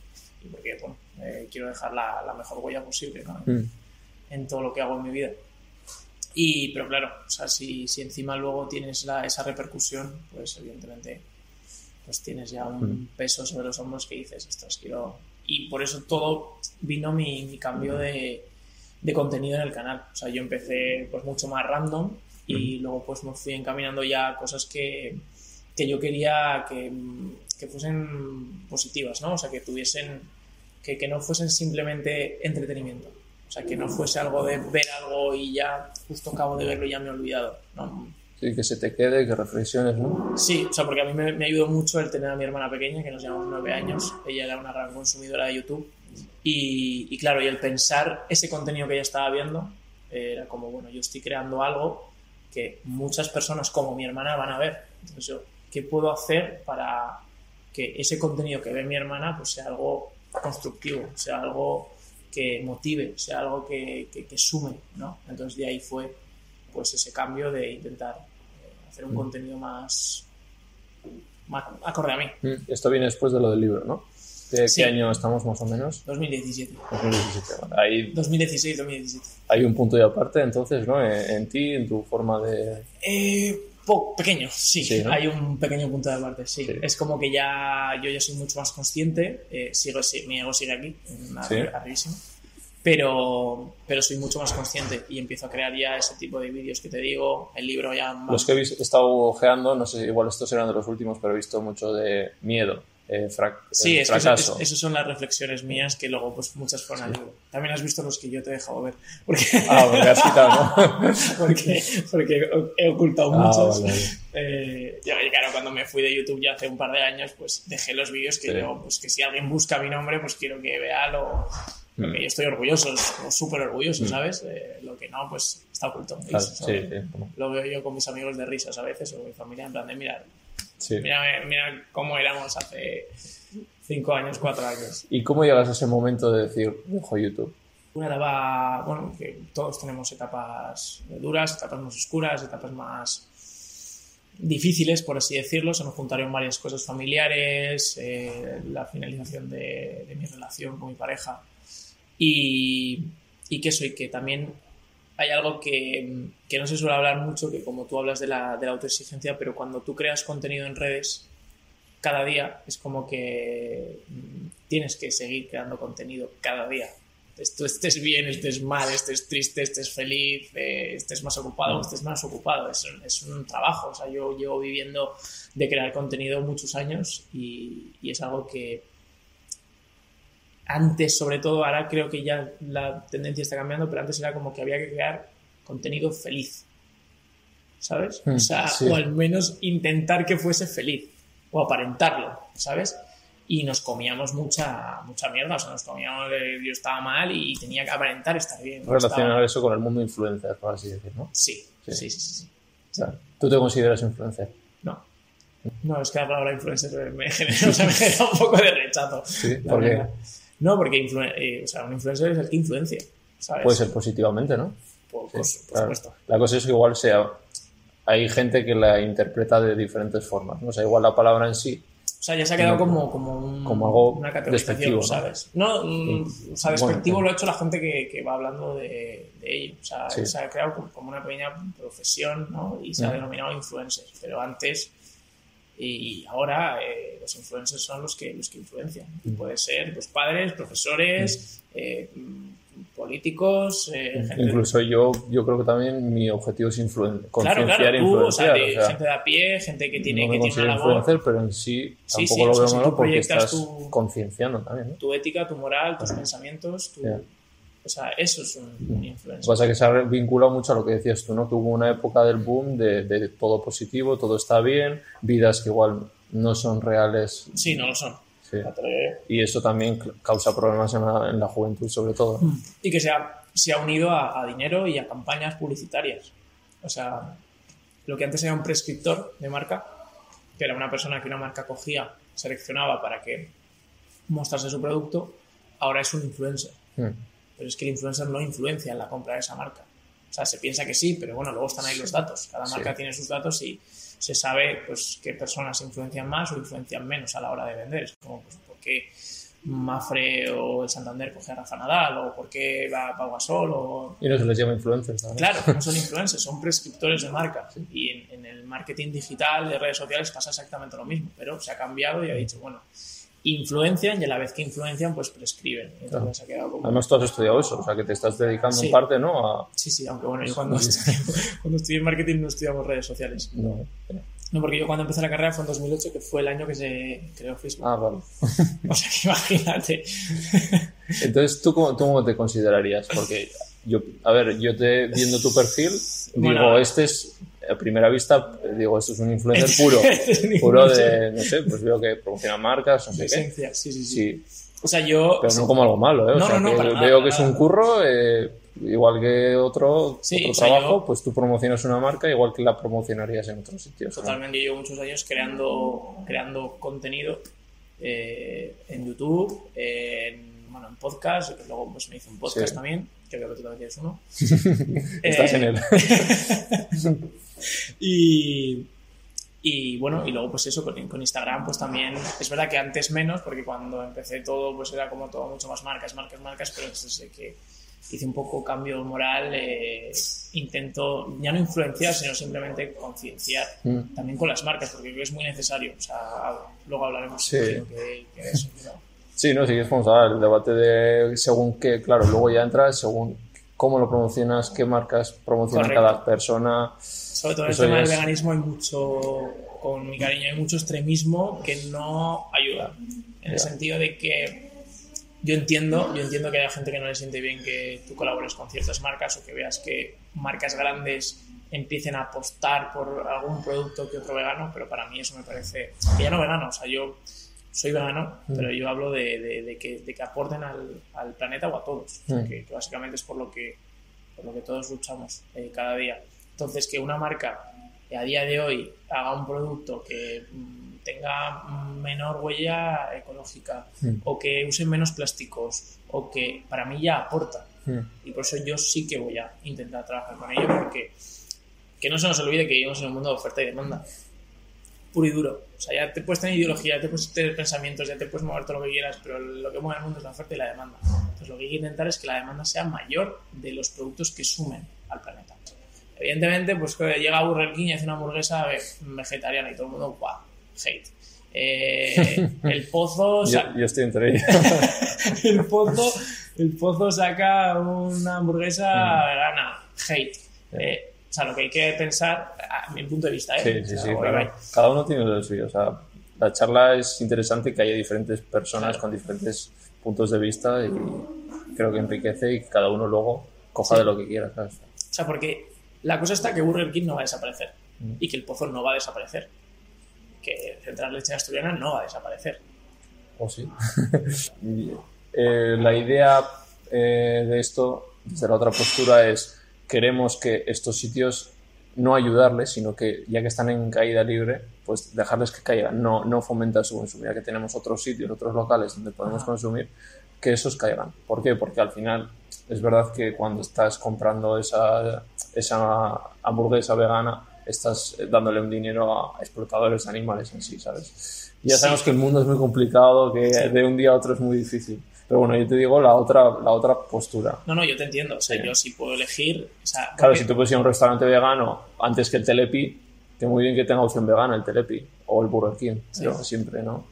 y porque, bueno, eh, quiero dejar la, la mejor huella posible ¿no? Mm. en todo lo que hago en mi vida. Y, pero claro, o sea, si, si encima luego tienes la, esa repercusión, pues evidentemente pues tienes ya un Mm. peso sobre los hombros que dices, ostras, quiero... Y por eso todo vino mi, mi cambio de, de contenido en el canal. O sea, yo empecé pues mucho más random y luego pues me fui encaminando ya a cosas que, que yo quería que, que fuesen positivas, ¿no? O sea, que tuviesen, que, que no fuesen simplemente entretenimiento. O sea, que no fuese algo de ver algo y ya justo acabo de verlo y ya me he olvidado. ¿no? Sí, que se te quede, que reflexiones, ¿no? Sí, o sea, porque a mí me, me ayudó mucho el tener a mi hermana pequeña, que nos llevamos nueve años. Ella era una gran consumidora de YouTube. Y, y claro, y el pensar ese contenido que ella estaba viendo, eh, era como, bueno, yo estoy creando algo que muchas personas como mi hermana van a ver. Entonces yo, ¿qué puedo hacer para que ese contenido que ve mi hermana pues sea algo constructivo, sea algo que motive, sea algo que, que, que sume, ¿no? Entonces de ahí fue pues ese cambio de intentar eh, hacer un Mm. contenido más, más acorde a mí. Mm. Esto viene después de lo del libro, ¿no? ¿De Sí. qué año estamos más o menos? 2017. 2017. Vale. Ahí 2016-2017. hay un punto de aparte, entonces, ¿no? En, en ti, en tu forma de... Eh, pequeño, sí, Sí, ¿no? hay un pequeño punto de parte, sí. Sí. Es como que ya yo ya soy mucho más consciente, eh, sigo, mi ego sigue aquí, arribísimo, pero, pero soy mucho más consciente y empiezo a crear ya ese tipo de vídeos que te digo, el libro ya más... Los que he vis- he estado ojeando, no sé, igual estos eran de los últimos, pero he visto mucho de miedo, eh, frac- Sí, eh, es fracaso. es- esas son las reflexiones mías que luego pues muchas fueron libro. También has visto los que yo te he dejado ver, porque, Ah, porque has quitado, ¿no? porque, porque he ocultado Ah, muchos. vale. Eh, claro, cuando me fui de YouTube ya hace un par de años, pues dejé los vídeos que Sí. yo, pues que si alguien busca mi nombre, pues quiero que vea lo, lo Mm. que yo estoy orgulloso, o súper orgulloso, Mm. ¿sabes? Eh, lo que no, pues está oculto. Claro, sí, sí, Lo veo yo con mis amigos de risas a veces, o mi familia, en plan de, mira, sí. mira, mira cómo éramos hace cinco años, cuatro años. ¿Y cómo llegas a ese momento de decir, dejo YouTube? Una etapa, bueno, que todos tenemos etapas duras, etapas más oscuras, etapas más difíciles, por así decirlo. Se nos juntaron varias cosas familiares, eh, la finalización de, de mi relación con mi pareja y, y que eso, y que también hay algo que, que no se suele hablar mucho, que como tú hablas de la, de la autoexigencia, pero cuando tú creas contenido en redes, cada día es como que mm, tienes que seguir creando contenido cada día. Estés bien, estés mal, estés triste, estés feliz, eh, estés más ocupado, estés más ocupado. Es, es un trabajo. O sea, yo llevo viviendo de crear contenido muchos años y, y es algo que antes, sobre todo, ahora creo que ya la tendencia está cambiando, pero antes era como que había que crear contenido feliz. ¿Sabes? Mm, o sea, sí. o al menos intentar que fuese feliz. O aparentarlo, ¿sabes? Y nos comíamos mucha, mucha mierda. O sea, nos comíamos de yo estaba mal y tenía que aparentar estar bien. Relacionar estaba- eso con el mundo influencer, por así decir, ¿no? Sí, Sí. sí, sí, sí. sea, ¿Tú te consideras influencer? No. No, es que la palabra influencer me genera, o sea, me genera un poco de rechazo. Sí, la ¿por qué? verdad. No, porque eh, o sea, un influencer es el que influencia. ¿sabes? Puede ser positivamente, ¿no? Por, Sí, por- por claro. supuesto. La cosa es que igual sea. Hay gente que la interpreta de diferentes formas. ¿no? O sea, igual la palabra en sí. O sea, ya se ha quedado como, como, un- como algo una categorización. ¿sabes? No, mm, o sea, despectivo lo ha hecho la gente que, que va hablando de, de ello. O sea, Sí. se ha creado como, una pequeña profesión, ¿no? Y se ha denominado influencers. Pero antes y ahora eh, los influencers son los que, los que influencian. Y puede ser pues, padres, profesores, eh, mm, políticos, eh, gente Incluso yo, yo creo que también mi objetivo es influen Claro, concienciar claro, e tú, influenciar. de- o sea, gente de a pie, gente que tiene, no me que tiene una labor. pero en sí Sí, tampoco sí, lo o sea, veo si malo porque proyectas estás tu- concienciando también. ¿no? Tu ética, tu moral, tus pensamientos, tu... Ya. O sea, eso es un, un Lo que influencer. pasa es que se ha vinculado mucho a lo que decías tú, ¿no? Tuvo una época del boom de, de todo positivo, todo está bien, vidas que igual no son reales. Sí, no lo son. Sí. Y eso también causa problemas en la, en la juventud, sobre todo. Y que se ha, se ha unido a, a dinero y a campañas publicitarias. O sea, lo que antes era un prescriptor de marca, que era una persona que una marca cogía, seleccionaba para que mostrase su producto, ahora es un influencer. Mm. Pero es que el influencer no influencia en la compra de esa marca. O sea, se piensa que sí, pero bueno, luego están ahí los datos. Cada Sí. marca tiene sus datos y se sabe pues qué personas influencian más o influencian menos a la hora de vender. Es como, pues, ¿por qué Mafre o el Santander coge a Rafa Nadal? ¿O por qué va Pau Gasol? O... Y no se les llama influencers. ¿sabes? Claro, no son influencers, son prescriptores de marca. Y en, en el marketing digital de redes sociales pasa exactamente lo mismo, pero se ha cambiado y ha dicho, bueno, influencian y a la vez que influencian, pues prescriben. Entonces Claro. ha como... Además, tú has estudiado eso, o sea, que te estás dedicando Sí. en parte, ¿no? A... Sí, sí, aunque bueno, yo cuando estudié, cuando estudié marketing no estudiamos redes sociales. No. No, porque yo cuando empecé la carrera fue en 2008, que fue el año que se creó Facebook. Ah, vale. O sea, que imagínate. Entonces, ¿tú cómo, tú cómo te considerarías? Porque yo, a ver, yo te viendo tu perfil, digo, este es, a primera vista, digo, esto es un influencer puro, puro de, no sé, pues veo que promociona marcas, no sé qué. sí, sí, sí. Sí, O sea, yo... pero no como algo malo, ¿eh? O No, sea, no, no, que para nada, veo que es un curro, eh, igual que otro, Sí, otro o sea, trabajo, yo- pues tú promocionas una marca igual que la promocionarías en otros sitios. Totalmente, yo llevo muchos años creando, creando contenido eh, en YouTube, en, bueno, en podcast, que luego pues, me hice un podcast Sí. también, que creo que tú también tienes uno. Estás Eh, en él. Y, y bueno, y luego pues eso, con, con Instagram pues también, es verdad que antes menos, porque cuando empecé todo pues era como todo mucho más marcas, marcas, marcas, pero desde que hice un poco cambio moral, eh, intento ya no influenciar, sino simplemente concienciar Mm. también con las marcas, porque creo que es muy necesario. O sea, luego hablaremos Sí. de eso. pero- Sí, no, sí que es ver, el debate de según qué, claro, luego ya entra según cómo lo promocionas, qué marcas promociona Correcto. cada persona. Sobre todo el tema ya del es- veganismo hay mucho, con mi cariño, hay mucho extremismo que no ayuda. En el Ya. sentido de que yo entiendo, yo entiendo que haya gente que no le siente bien que tú colabores con ciertas marcas o que veas que marcas grandes empiecen a apostar por algún producto que otro vegano, pero para mí eso me parece que ya no vegano, o sea, yo soy vegano, Mm. pero yo hablo de, de- de que, de que aporten al, al planeta o a todos, Mm. que, que básicamente es por lo que, por lo que todos luchamos eh, cada día. Entonces, que una marca que a día de hoy haga un producto que mm, tenga menor huella ecológica o que use menos plásticos o que para mí ya aporta. Y por eso yo sí que voy a intentar trabajar con ello porque que no se nos olvide que vivimos en un mundo de oferta y demanda. Puro y duro. O sea, ya te puedes tener ideología, ya te puedes tener pensamientos, ya te puedes mover todo lo que quieras, pero lo que mueve el mundo es la oferta y la demanda. Entonces lo que hay que intentar es que la demanda sea mayor de los productos que sumen al planeta. Evidentemente, pues que llega Burger King y hace una hamburguesa ve- vegetariana y todo el mundo, guau, hate. Eh, el pozo, Yo, estoy entre ellos. el pozo, el pozo saca una hamburguesa Mm. vegana, hate. Eh, o sea, lo que hay que pensar, a mi punto de vista, ¿eh? Sí, O sí, sea, sí, claro. Cada uno tiene lo suyo. O sea, la charla es interesante que haya diferentes personas con diferentes puntos de vista y creo que enriquece y cada uno luego coja de lo que quiera. ¿sabes? O sea, porque la cosa está que Burger King no va a desaparecer Mm. y que el pozo no va a desaparecer. Que Central Leche Asturiana no va a desaparecer. ¿O sí? Y, eh, la idea eh, de esto, desde la otra postura, es queremos que estos sitios no ayudarles, sino que ya que están en caída libre, pues dejarles que caigan, no, no fomentar su consumo, ya que tenemos otros sitios, otros locales donde podemos consumir, que esos caigan. ¿Por qué? Porque al final es verdad que cuando estás comprando esa, esa hamburguesa vegana, estás dándole un dinero a explotadores de animales en sí, ¿sabes? Ya Sí. sabemos que el mundo es muy complicado, que de un día a otro es muy difícil. Pero bueno, yo te digo la otra, la otra postura. No, no, yo te entiendo. O sea, Sí. yo sí puedo elegir. O sea, Claro, porque- si tú puedes ir a un restaurante vegano antes que el Telepi, que muy bien que tenga opción vegana el Telepi o el Burger King, pero siempre, ¿no?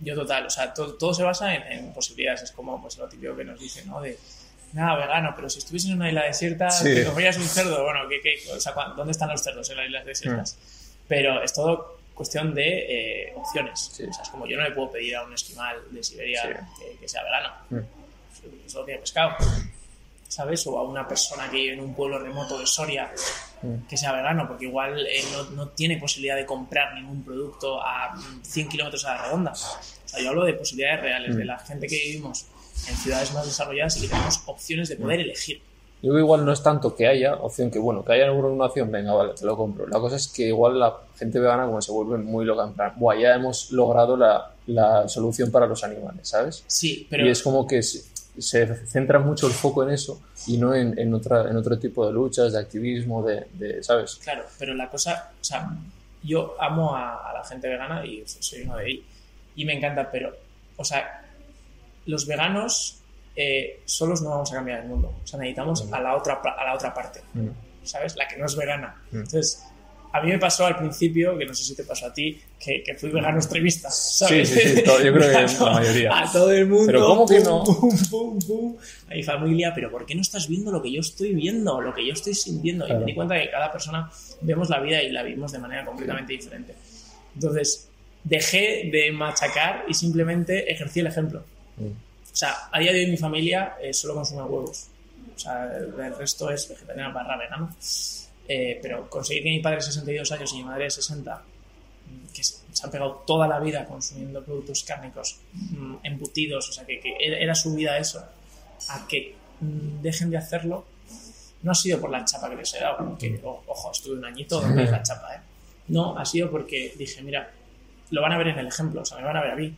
Yo total, o sea, todo, todo se basa en, en posibilidades. Es como pues, lo típico que nos dicen, ¿no? De, nada, vegano, pero si estuviese en una isla desierta, Sí. te comerías un cerdo. Bueno, ¿qué, qué? O sea, ¿cuá- ¿dónde están los cerdos en las islas desiertas? Mm. Pero es todo cuestión de eh, opciones. Sí. O sea, es como yo no le puedo pedir a un esquimal de Siberia Sí. que, que sea vegano. Mm. Solo tiene pescado. ¿Sabes? O a una persona que vive en un pueblo remoto de Soria Mm. que sea vegano, porque igual eh, no, no tiene posibilidad de comprar ningún producto a mm, 100 kilómetros a la redonda. O sea, yo hablo de posibilidades reales, Mm. de la gente que vivimos en ciudades más desarrolladas y que tenemos opciones de Mm. poder elegir. Yo igual no es tanto que haya opción que, bueno, que haya alguna opción, venga, vale, te lo compro. La cosa es que igual la gente vegana como se vuelve muy loca, en plan, buah, ya hemos logrado la, la solución para los animales, ¿sabes? Sí, pero Y es como que se, se centra mucho el foco en eso y no en, en, otra, en otro tipo de luchas, de activismo, de, de ¿sabes? claro, pero la cosa, o sea, yo amo a, a la gente vegana y soy uno de ellos. Y me encanta, pero, o sea, los veganos eh, solos no vamos a cambiar el mundo. O sea, necesitamos a la otra, a la otra parte. Mm. ¿sabes? La que no es vegana. Mm. Entonces, a mí me pasó al principio, que no sé si te pasó a ti, que, que fui vegano extremista. ¿sabes? sí, sí, todo- yo creo que la mayoría. A todo el mundo. Pero ¿cómo que no? Pum, pum, pum. A mi familia, pero ¿por qué no estás viendo lo que yo estoy viendo? Lo que yo estoy sintiendo. Y me di cuenta que cada persona vemos la vida y la vivimos de manera completamente diferente. Entonces, dejé de machacar y simplemente ejercí el ejemplo. Mm. O sea, a día de hoy mi familia eh, solo consume huevos. O sea, el, el resto es vegetariano barra vegano. Eh, pero conseguir que mi padre de 62 años y mi madre de 60, mm, que se han pegado toda la vida consumiendo productos cárnicos, mm, embutidos, o sea, que, que era su vida eso, a que mm, dejen de hacerlo, no ha sido por la chapa que les he dado, que, o- ojo, estuve un añito donde la chapa, ¿eh? No, ha sido porque dije, mira, lo van a ver en el ejemplo, o sea, me van a ver a mí.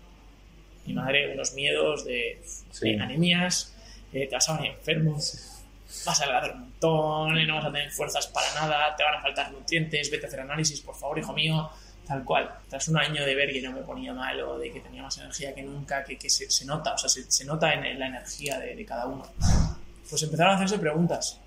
Mi madre, unos miedos de, Sí. de anemias, eh, te vas a venir enfermo, vas a adelgazar un montón, no vas a tener fuerzas para nada, te van a faltar nutrientes, vete a hacer análisis, por favor, hijo mío, tal cual. Tras un año de ver que no me ponía mal o de que tenía más energía que nunca, que, que se, se nota, o sea, se, se nota en, en la energía de, de cada uno. Pues empezaron a hacerse preguntas.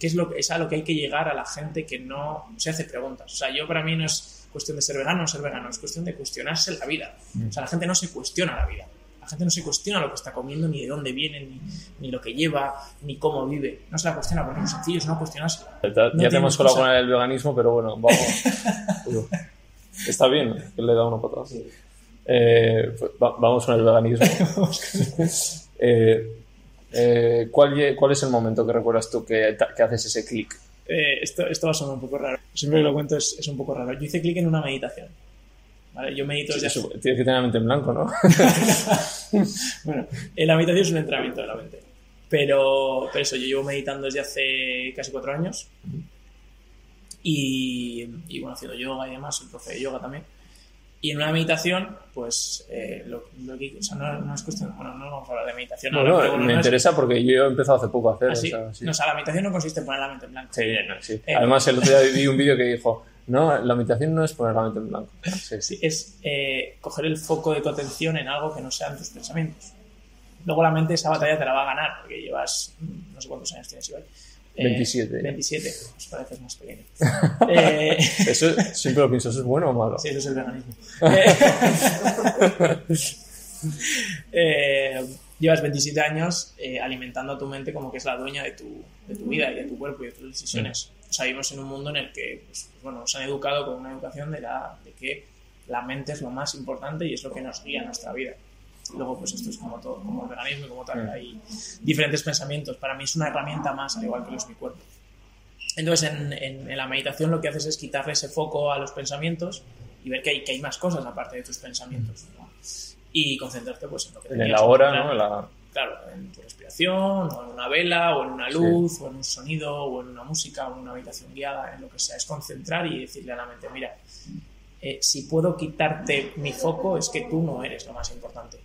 ¿Qué es, lo que, es a lo que hay que llegar a la gente que no se hace preguntas? O sea, yo para mí no es cuestión de ser vegano o no ser vegano, es cuestión de cuestionarse la vida. O sea, la gente no se cuestiona la vida. La gente no se cuestiona lo que está comiendo, ni de dónde viene, ni, ni lo que lleva, ni cómo vive. No se la cuestiona porque lo sencillo es no cuestionársela. Ya, No ya te hemos colado con el veganismo, pero bueno, vamos. Está bien que le da una patada. Eh, pues va- vamos con el veganismo. Eh, eh, ¿cuál, lle- ¿Cuál es el momento que recuerdas tú que, que haces ese clic? Eh, esto, esto va a sonar un poco raro. Siempre que lo cuento es, es un poco raro. Yo hice clic en una meditación. ¿Vale? Yo medito desde Eso, Tienes que tener la mente en blanco, ¿no? Bueno, la meditación es un entrenamiento de la mente. Pero, pero eso, yo llevo meditando desde hace casi cuatro años. Y, y bueno, haciendo yoga y demás, soy profe de yoga también. Y en una meditación, pues, eh, lo, lo que, o sea, no, no es cuestión, bueno, no vamos a hablar de meditación No, me es- interesa porque yo he empezado hace poco a hacer. ¿Ah, sí? o sea, sí. No, o sea, la meditación no consiste en poner la mente en blanco. Sí, sí. Eh, Además, el otro día vi un vídeo que dijo: No, la meditación no es poner la mente en blanco. Sí, sí. Sí, es eh, coger el foco de tu atención en algo que no sean tus pensamientos. Luego la mente esa batalla te la va a ganar, porque llevas, mm, no sé cuántos años tienes, Ibai. Eh, 27. 27, os pareces más pequeño. Eh, Eso siempre lo pienso: ¿eso es bueno o malo? sí, eso es el veganismo. Eh, llevas 27 años eh, alimentando a tu mente como que es la dueña de tu, de tu vida y de tu cuerpo y de tus decisiones. O sea, vivimos en un mundo en el que, pues, bueno, nos han educado con una educación de, la, de que la mente es lo más importante y es lo que nos guía en nuestra vida. Luego, pues esto es como todo, como el veganismo y como tal, hay diferentes pensamientos. Para mí es una herramienta más, al igual que lo es mi cuerpo. Entonces, en, en, la meditación lo que haces es quitarle ese foco a los pensamientos y ver que hay, que hay más cosas aparte de tus pensamientos. Y concentrarte pues, en lo que En el ahora, ¿no? La... Claro, en tu respiración, o en una vela, o en una luz, o en un sonido, o en una música, o en una habitación guiada, en lo que sea. Es concentrar y decirle a la mente, mira, eh, si puedo quitarte mi foco, es que tú no eres lo más importante.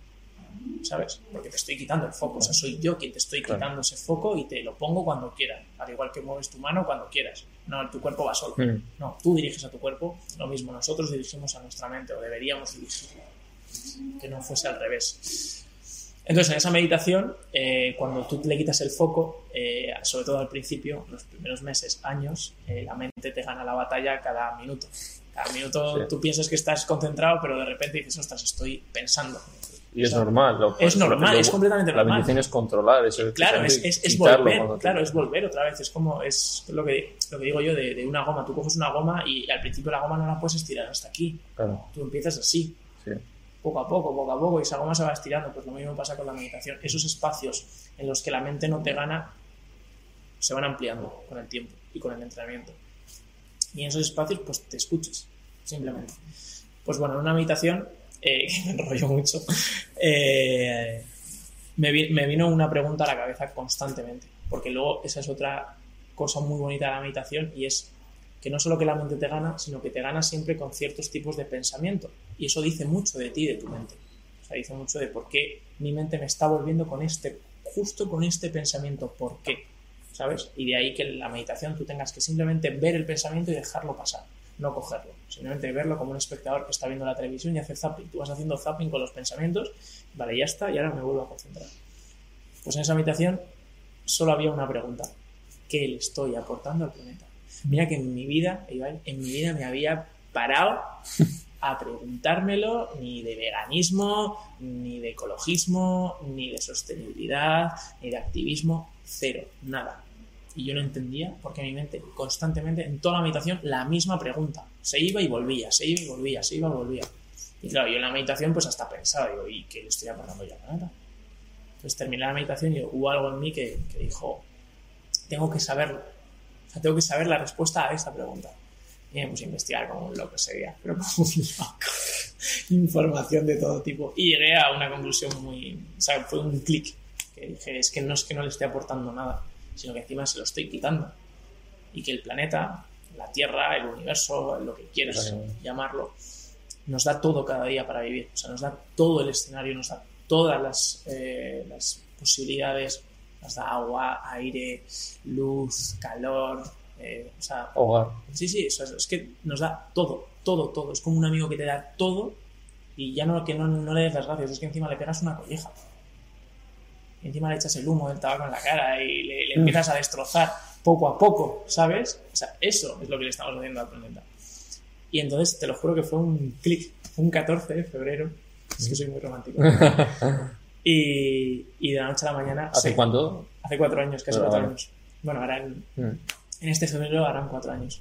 ¿Sabes? Porque te estoy quitando el foco. O sea, soy yo quien te estoy quitando ese foco y te lo pongo cuando quiera. Al igual que mueves tu mano cuando quieras. No, tu cuerpo va solo. Mm. No, tú diriges a tu cuerpo. Lo mismo, nosotros dirigimos a nuestra mente o deberíamos dirigirla. Que no fuese al revés. Entonces, en esa meditación, eh, cuando tú le quitas el foco, eh, sobre todo al principio, los primeros meses, años, eh, la mente te gana la batalla cada minuto. Cada minuto tú piensas que estás concentrado, pero de repente dices, ostras, estoy pensando. Y es normal. Lo, es normal, lo- es completamente la normal. bendición es controlar eso. Claro, es, es, es volver, claro, es volver otra vez. Es como, es lo que, lo que digo yo de, de una goma. Tú coges una goma y al principio la goma no la puedes estirar hasta aquí. Claro, Tú empiezas así, sí. poco a poco, poco a poco, y esa goma se va estirando. Pues lo mismo pasa con la meditación. Esos espacios en los que la mente no te gana se van ampliando con el tiempo y con el entrenamiento. Y en esos espacios, pues te escuches, simplemente. Pues bueno, en una meditación, eh, que me enrollo mucho, eh, me vino una pregunta a la cabeza constantemente, porque luego esa es otra cosa muy bonita de la meditación y es que no solo que la mente te gana, sino que te gana siempre con ciertos tipos de pensamiento. Y eso dice mucho de ti, de tu mente. O sea, dice mucho de por qué mi mente me está volviendo con este, justo con este pensamiento, ¿por qué? ¿Sabes? Y de ahí que en la meditación tú tengas que simplemente ver el pensamiento y dejarlo pasar, no cogerlo. Simplemente verlo como un espectador que está viendo la televisión y hace zapping. Tú vas haciendo zapping con los pensamientos, vale, ya está, y ahora me vuelvo a concentrar. Pues en esa meditación solo había una pregunta. ¿Qué le estoy aportando al planeta? Mira que en mi vida, Iván, en mi vida me había parado a preguntármelo ni de veganismo, ni de ecologismo, ni de sostenibilidad, ni de activismo, cero, nada. Y yo no entendía porque mi mente constantemente, en toda la meditación, la misma pregunta. Se iba y volvía, se iba y volvía, se iba y volvía. Y claro, yo en la meditación pues hasta pensaba, digo, ¿y qué le estoy aportando yo al planeta? Entonces terminé la meditación y hubo algo en mí que, que dijo, tengo que saberlo. O sea, tengo que saber la respuesta a esta pregunta. Y me puse a investigar como un loco ese día, pero como un loco. Información de todo tipo. Y llegué a una conclusión muy... O sea, fue un clic. Que dije, es que no es que no le esté aportando nada, sino que encima se lo estoy quitando. Y que el planeta, la Tierra, el universo, lo que quieras Claro. llamarlo, nos da todo cada día para vivir. O sea, nos da todo el escenario, nos da todas las, eh, las posibilidades, nos da agua, aire, luz, calor, eh, o sea, Hogar. sí, sí, eso es, es que nos da todo, todo, todo. Es como un amigo que te da todo y ya no que no, no le des las gracias, es que encima le pegas una colleja. Y encima le echas el humo del tabaco en la cara y le, le empiezas a destrozar poco a poco, ¿sabes? O sea, eso es lo que le estamos haciendo al planeta. Y entonces te lo juro que fue un clic, un 14 de febrero. Es que soy muy romántico. y, y de la noche a la mañana. ¿Hace sí, cuánto? Hace cuatro años, casi Ah, cuatro vale. años. Bueno, ahora en, Mm. en este febrero harán cuatro años.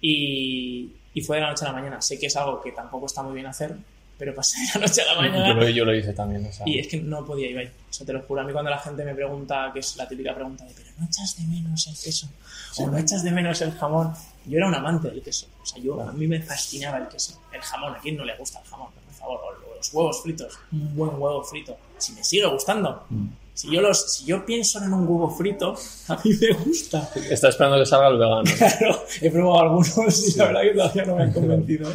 Y, y fue de la noche a la mañana. Sé que es algo que tampoco está muy bien hacer, pero pasé de la noche a la Yo mañana. lo, yo lo hice también. o sea, Y es que no podía ir. O sea, te lo juro. A mí cuando la gente me pregunta, que es la típica pregunta de, pero no echas de menos el queso, o no echas de menos el jamón. Yo era un amante del queso. O sea, yo, a mí me fascinaba el queso. El jamón, ¿a quién no le gusta el jamón? Por favor, o los huevos fritos. Un buen huevo frito. Si me sigue gustando. Mm. Si yo, los, si yo pienso en un huevo frito, a mí me gusta. Está esperando que salga el vegano. Claro, he probado algunos y la verdad que todavía no me han convencido.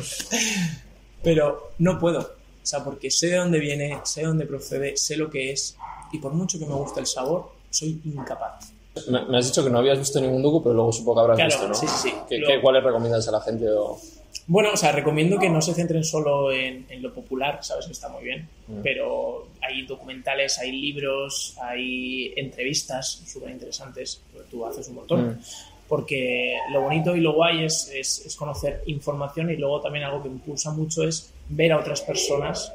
Pero no puedo. O sea, porque sé de dónde viene, sé de dónde procede, sé lo que es. Y por mucho que me guste el sabor, soy incapaz. Me, me has dicho que no habías visto ningún docu, pero luego supongo que habrás Claro, visto, ¿no? sí, sí, sí. ¿Qué, Lo- qué- ¿Cuáles recomiendas a la gente? O... Bueno, o sea, recomiendo que no se centren solo en, en lo popular, sabes que está muy bien, Mm. pero hay documentales, hay libros, hay entrevistas súper interesantes, tú haces un montón, Mm. Porque lo bonito y lo guay es, es, es conocer información y luego también algo que impulsa mucho es ver a otras personas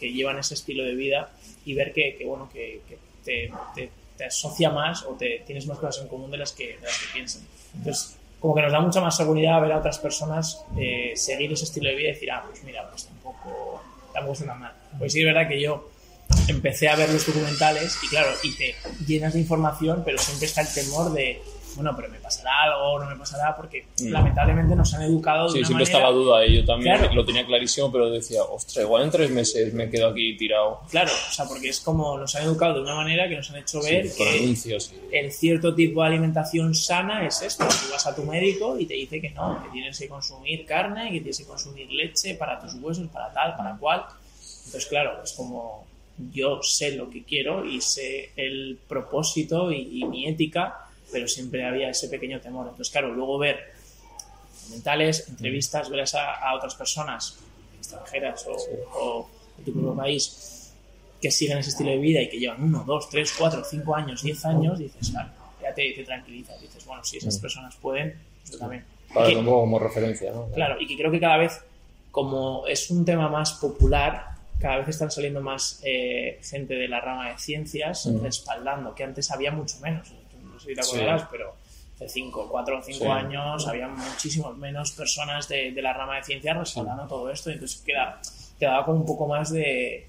que llevan ese estilo de vida y ver que, que, bueno, que, que te, te- te asocia más o te tienes más cosas en común de las que, de las que piensan. Entonces, como que nos da mucha más seguridad ver a otras personas eh, seguir ese estilo de vida y decir, ah, pues mira, pues tampoco, tampoco está mal. Pues sí, es verdad que yo empecé a ver los documentales y claro, y te llenas de información, pero siempre está el temor de, bueno, pero me pasará algo, no me pasará, porque Mm. lamentablemente nos han educado de Sí, una siempre manera... está la duda y yo también Claro. lo tenía clarísimo, pero decía, ostras, igual en tres meses me quedo aquí tirado. Claro, o sea, porque es como nos han educado de una manera que nos han hecho ver Sí, que anuncios. y- el cierto tipo de alimentación sana es esto. Tú vas a tu médico y te dice que no, que tienes que consumir carne, que tienes que consumir leche para tus huesos, para tal, para cual. Entonces, claro, es como yo sé lo que quiero y sé el propósito y, y mi ética, pero siempre había ese pequeño temor. Entonces, claro, luego ver documentales, entrevistas, ver a, a otras personas extranjeras o, o de tu propio país que siguen ese estilo de vida y que llevan uno, dos, tres, cuatro, cinco años, diez años, dices, claro, ya te, te tranquilizas, dices, bueno, si esas personas pueden, yo también. Para Y que- poco como referencia, ¿no? Claro, y que creo que cada vez, como es un tema más popular, cada vez están saliendo más eh, gente de la rama de ciencias Mm. respaldando, que antes había mucho menos. No sé si te Sí. acordarás, pero hace 5, 4 o 5 Sí. años había muchísimos menos personas de, de la rama de ciencias respaldando todo esto, y entonces queda, quedaba con un poco más de,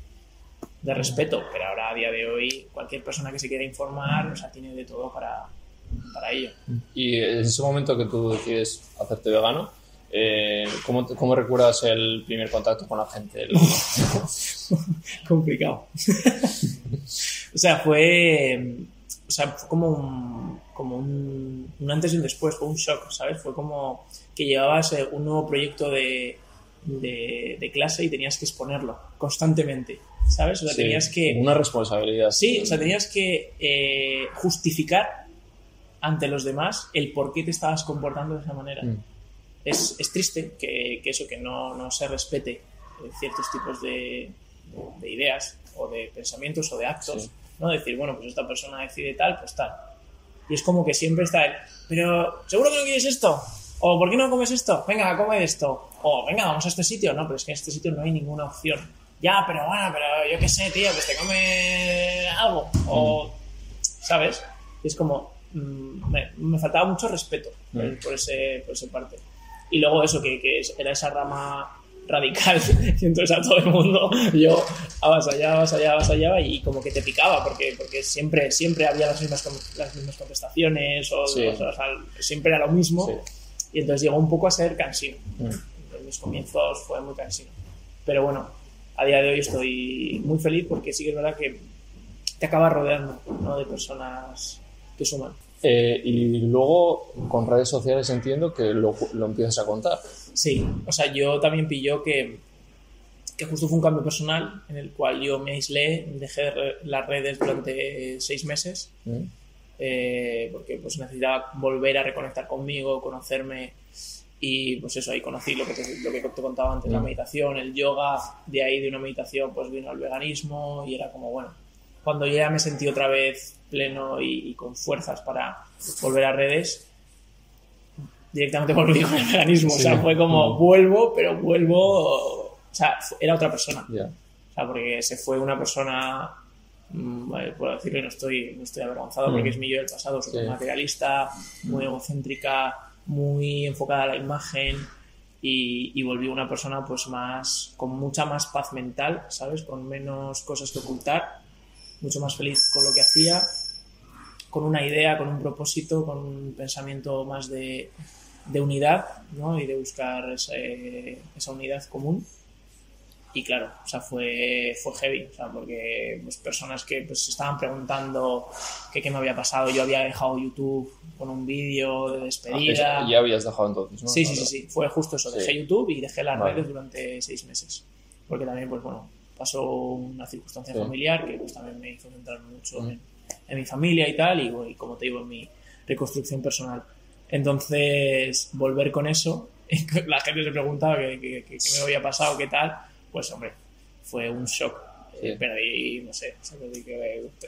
de respeto, pero ahora a día de hoy cualquier persona que se quiera informar, o sea, tiene de todo para, para ello. Y en ese momento que tú decides hacerte vegano, eh, ¿cómo, ¿cómo recuerdas el primer contacto con la gente? El- complicado. o sea, fue, o sea, fue como un, como un, un antes y un después, fue un shock, ¿sabes? Fue como que llevabas eh, un nuevo proyecto de, de, de clase y tenías que exponerlo constantemente, ¿sabes? O sea, Sí, tenías que... Una responsabilidad. Sí, o sea, tenías que eh, justificar ante los demás el por qué te estabas comportando de esa manera. Mm. Es, es triste que, que eso, que no, no se respete eh, ciertos tipos de, de ideas o de pensamientos o de actos, Sí. ¿No? Decir, bueno, pues esta persona decide tal, pues tal. Y es como que siempre está el, pero ¿seguro que no quieres esto? ¿O por qué no comes esto? Venga, come esto. O venga, vamos a este sitio. No, pero es que en este sitio no hay ninguna opción. Ya, pero bueno, pero yo qué sé, tío, pues te come algo. O, ¿sabes? Y es como, mm, me, me faltaba mucho respeto por, por ese, por esa parte. Y luego eso, que, que era esa rama radical, y entonces a todo el mundo yo avasallaba, avasallaba, avasallaba y como que te picaba, porque, porque siempre, siempre había las mismas, las mismas contestaciones o, Sí. o sea, siempre era lo mismo. Sí. Y entonces llegó un poco a ser cansino. Mm. En mis comienzos fue muy cansino. Pero bueno, a día de hoy estoy muy feliz porque sí que es verdad que te acabas rodeando ¿no? de personas que suman. Eh, y luego con redes sociales entiendo que lo, lo empiezas a contar. Sí, o sea, yo también pilló que, que justo fue un cambio personal en el cual yo me aislé, dejé las redes durante seis meses ¿Mm? eh, porque pues necesitaba volver a reconectar conmigo, conocerme y pues eso, ahí conocí lo que te, lo que te contaba antes, la Mm. meditación, el yoga, de ahí de una meditación pues vino el veganismo y era como bueno, cuando yo ya me sentí otra vez pleno y, y con fuerzas para volver a redes, directamente volví con el veganismo, o sea, Sí. fue como Mm. vuelvo, pero vuelvo, o sea, era otra persona. Ya. O sea, porque se fue una persona, mm, vale, puedo decirlo y no estoy, no estoy avergonzado Mm. porque es mi yo del pasado, súper Sí. materialista, muy egocéntrica, muy enfocada a la imagen y, y volví una persona pues más, con mucha más paz mental, ¿sabes? Con menos cosas que ocultar, mucho más feliz con lo que hacía, con una idea, con un propósito, con un pensamiento más de, de unidad, ¿no? Y de buscar ese- esa unidad común. Y claro, o sea, fue, fue heavy, o sea, porque pues, personas que pues, se estaban preguntando que qué me había pasado. Yo había dejado YouTube con un vídeo de despedida. Ah, Ya habías dejado entonces, ¿no? Sí, sí, sí, sí, fue justo eso. Sí. Dejé YouTube y dejé las Vale. redes durante seis meses. Porque también, pues bueno, pasó una circunstancia Sí. familiar que pues también me hizo centrarme mucho Mm. en, en mi familia y tal, y, bueno, y como te digo, en mi reconstrucción personal. Entonces, volver con eso, la gente se preguntaba qué, qué- qué- qué me había pasado, qué tal, pues hombre, fue un shock. Sí. Eh, perdí, no sé, o sea, perdí que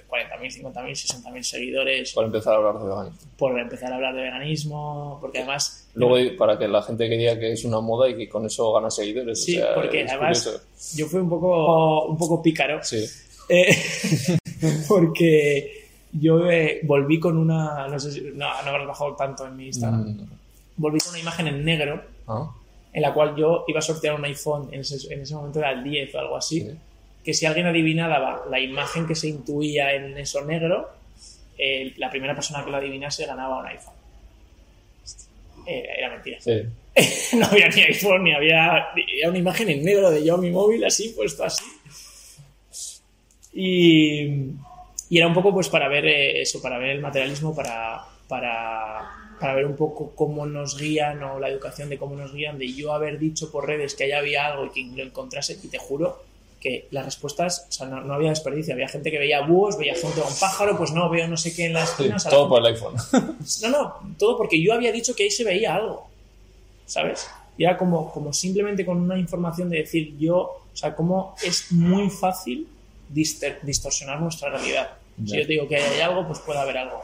40.000, 50.000, 60.000 seguidores Para empezar a hablar de veganismo. por empezar a hablar de veganismo, porque además... Luego, para que la gente que diga que es una moda y que con eso gana seguidores. Sí, o sea, porque además curioso. yo fui un poco, un poco pícaro, Sí. eh, porque yo eh, volví con una, no sé si, no, no habrás bajado tanto en mi Instagram, volví con una imagen en negro Ah, en la cual yo iba a sortear un iPhone, en ese, en ese momento era el 10 o algo así, sí. que si alguien adivinaba la imagen que se intuía en eso negro, eh, la primera persona que lo adivinase ganaba un iPhone. Eh, era mentira. Sí. no había ni iPhone, ni había, era una imagen en negro de yo mi móvil así, puesto así. Y, y era un poco pues para ver eh, eso, para ver el materialismo, para, para, para ver un poco cómo nos guían o la educación de cómo nos guían, de yo haber dicho por redes que allá había algo y que lo encontrase, y te juro que las respuestas, o sea, no, no había desperdicio. Había gente que veía búhos, veía gente con pájaro, pues no, veo no sé qué en las Sí, esquinas. la todo gente- por el iPhone. no, no, todo porque yo había dicho que ahí se veía algo, ¿sabes? Y era como, como simplemente con una información de decir yo, o sea, cómo es muy fácil distorsionar nuestra realidad. Si yo te digo que hay algo, pues puede haber algo.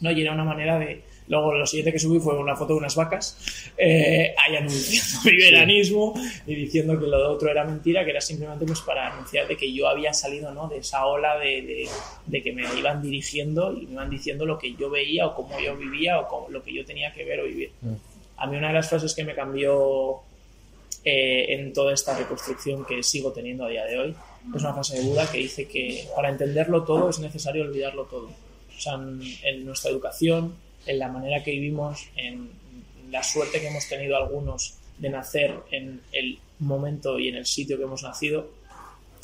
¿no? Y era una manera de... Luego lo siguiente que subí fue una foto de unas vacas, eh, ahí anunciando mi veranismo y diciendo que lo de otro era mentira, que era simplemente pues para anunciar de que yo había salido ¿no? de esa ola de, de- de que me iban dirigiendo y me iban diciendo lo que yo veía o cómo yo vivía o cómo- lo que yo tenía que ver o vivir. Mm. A mí una de las frases que me cambió eh, en toda esta reconstrucción que sigo teniendo a día de hoy es una frase de Buda que dice que para entenderlo todo es necesario olvidarlo todo. O sea, en, en nuestra educación, en la manera que vivimos, en la suerte que hemos tenido algunos de nacer en el momento y en el sitio que hemos nacido,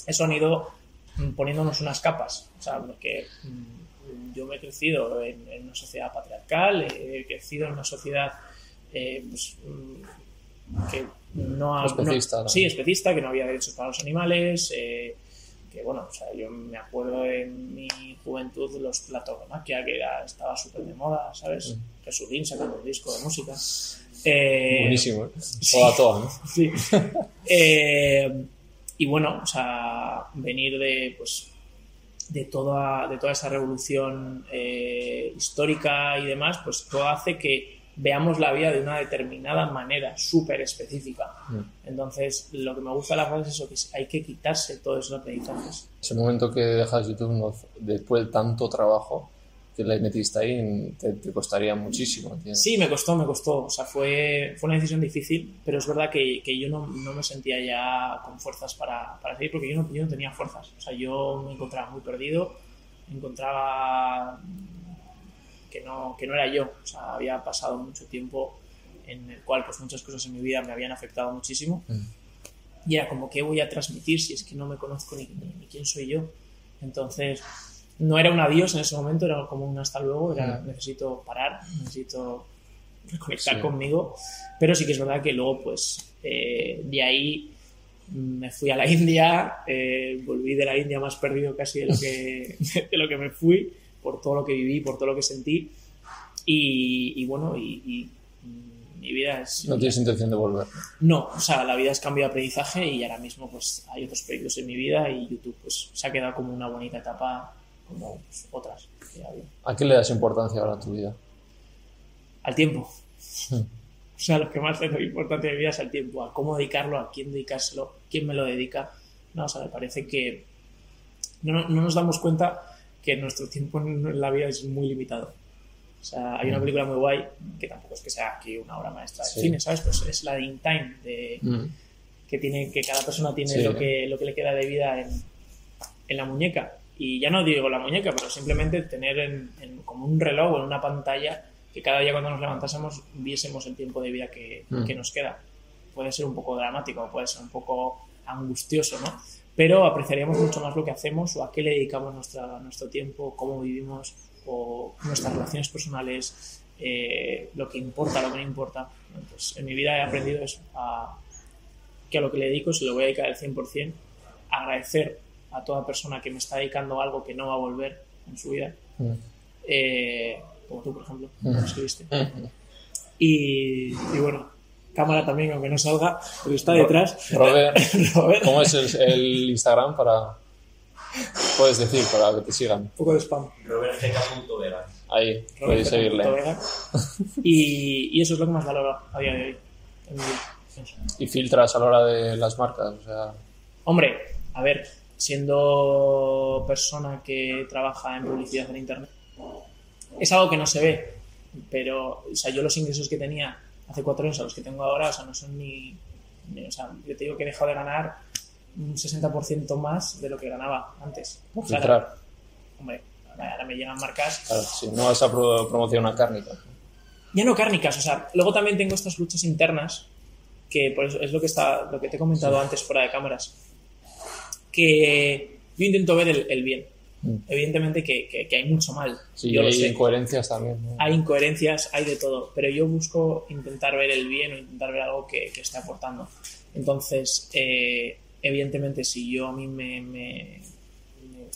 eso han ido mm, poniéndonos unas capas. O sea, porque mm, yo me he crecido en, en una sociedad patriarcal, he crecido en una sociedad eh, pues, mm, que no ha... Especista, sí, especista, que no había derechos para los animales, eh, que bueno, o sea, yo me acuerdo en mi juventud los de maquia, que era, estaba súper de moda, ¿sabes? Jesulín sacando un disco de música. Eh, Buenísimo. ¿eh? sí. Toda, toda, ¿no? Sí. Eh, y bueno, o sea, venir de, pues, de, toda, de toda esa revolución eh, histórica y demás, pues todo hace que veamos la vida de una determinada manera, súper específica. Mm. Entonces, lo que me gusta de la frase es eso, que hay que quitarse todos esos aprendizajes. Ese momento que dejas YouTube no- después de tanto trabajo que le metiste ahí te, te costaría muchísimo. ¿entiendes? Sí, me costó, me costó. O sea, fue, fue una decisión difícil, pero es verdad que, que yo no, no me sentía ya con fuerzas para, para seguir, porque yo no, yo no tenía fuerzas. O sea, yo me encontraba muy perdido, me encontraba que no, que no era yo. O sea, había pasado mucho tiempo en el cual pues muchas cosas en mi vida me habían afectado muchísimo. Mm. Y era como, ¿qué voy a transmitir si es que no me conozco ni, ni, ni quién soy yo? Entonces, no era un adiós en ese momento, era como un hasta luego, era Mm. necesito parar, necesito reconectar Sí. conmigo, pero sí que es verdad que luego, pues, eh, de ahí me fui a la India, eh, volví de la India más perdido casi de lo, que, de lo que me fui, por todo lo que viví, por todo lo que sentí, y, y bueno, y, y, mi vida es... No tienes intención de volver. No, o sea, la vida es cambio de aprendizaje y ahora mismo pues hay otros proyectos en mi vida y YouTube pues se ha quedado como una bonita etapa como pues, otras que había. ¿A qué le das importancia ahora a tu vida? Al tiempo. Hmm. O sea, lo que más le doy importancia en mi vida es al tiempo, a cómo dedicarlo, a quién dedicárselo, quién me lo dedica. No, o sea, me parece que no, no nos damos cuenta que nuestro tiempo en la vida es muy limitado. O sea, hay una Mm. película muy guay, que tampoco es que sea aquí una obra maestra de Sí. cine, ¿sabes? Pues es la de In Time, de, Mm. que tiene que cada persona tiene Sí. lo que lo que le queda de vida en, en la muñeca y ya no digo la muñeca pero simplemente tener en, en- como un reloj o en una pantalla que cada día cuando nos levantásemos viésemos el tiempo de vida que, Mm. que nos queda puede ser un poco dramático puede ser un poco angustioso no pero apreciaríamos mucho más lo que hacemos o a qué le dedicamos nuestra, nuestro tiempo cómo vivimos o nuestras relaciones personales eh, lo que importa lo que no importa pues en mi vida he aprendido eso a que a lo que le dedico se lo voy a dedicar al 100%, agradecer a toda persona que me está dedicando algo que no va a volver en su vida, Mm. eh, como tú, por ejemplo, Mm. como escribiste. Mm. Y, y bueno, cámara también, aunque no salga, pero está detrás. Robert, Robert, ¿cómo es el, el Instagram para... Puedes decir, para que te sigan. un poco de spam. robertg.vega. Ahí, Robert podéis seguirle. Vega. Y, y eso es lo que más valoro a día de hoy. en mi vida. Y filtras a la hora de las marcas, o sea... Hombre, a ver, siendo persona que trabaja en publicidad en Internet, es algo que no se ve, pero o sea, yo los ingresos que tenía hace cuatro años a los que tengo ahora, o sea, no son ni, ni- o sea, yo te digo que he dejado de ganar un 60% más de lo que ganaba antes. Por O sea, filtrar. hombre, ahora me llegan marcas Claro, si no vas a pro- promocionar cárnica. ya no cárnicas, o sea, luego también tengo estas luchas internas, que por eso es lo que está, lo que te he comentado antes fuera de cámaras, que yo intento ver el, el bien. Mm. Evidentemente que, que- que hay mucho mal, Sí, yo y lo hay sé. incoherencias también. ¿no? Hay incoherencias, hay de todo, pero yo busco intentar ver el bien o intentar ver algo que, que esté aportando. Entonces, eh, evidentemente, si yo a mí me, me- me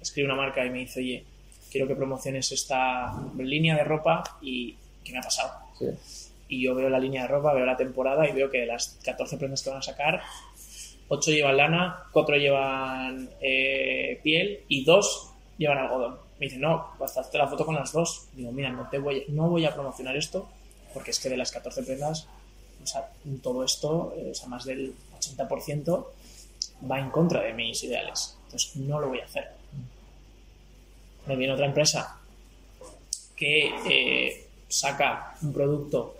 escribe una marca y me dice, oye, quiero que promociones esta línea de ropa y ¿qué me ha pasado? Sí. Y yo veo la línea de ropa, veo la temporada y veo que de las 14 prendas que van a sacar, 8 llevan lana, 4 llevan eh, piel y 2 llevan algodón. Me dicen, no, pues hazte la foto con las dos. Digo, mira, no, te voy, no voy a promocionar esto porque es que de las 14 prendas, o sea, todo esto, eh, o sea, más del 80% va en contra de mis ideales. Entonces, no lo voy a hacer. Me viene otra empresa que eh, saca un producto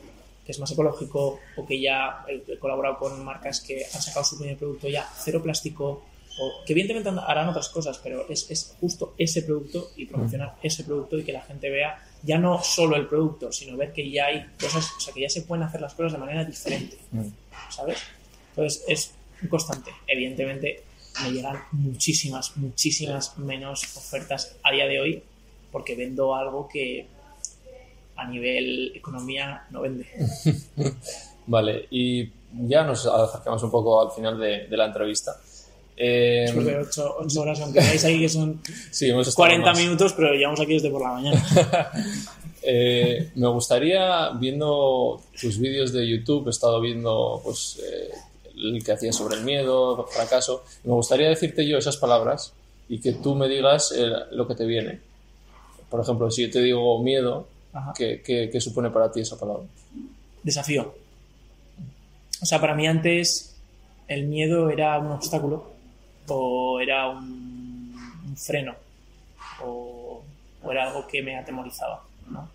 que es más ecológico o que ya he, colaborado con marcas que han sacado su primer producto ya cero plástico o que evidentemente harán otras cosas, pero es, es justo ese producto y promocionar ese producto y que la gente vea ya no solo el producto, sino ver que ya hay cosas, o sea, que ya se pueden hacer las cosas de manera diferente, Mm. ¿sabes? Entonces es constante. Evidentemente me llegan muchísimas, muchísimas menos ofertas a día de hoy porque vendo algo que a nivel economía no vende. Vale, y ya nos acercamos un poco al final de, de la entrevista. Eh, Después de 8, horas, aunque veáis ahí que son sí, hemos estado 40 más. minutos, pero llevamos aquí desde por la mañana. Eh, me gustaría, viendo tus vídeos de YouTube, he estado viendo pues, eh, el que hacías sobre el miedo, el fracaso. Me gustaría decirte yo esas palabras y que tú me digas eh, lo que te viene. Por ejemplo, si yo te digo miedo. ¿Qué, qué, qué supone para ti esa palabra? Desafío. O sea, para mí antes el miedo era un obstáculo o era un, un freno o, o era algo que me atemorizaba, ¿no?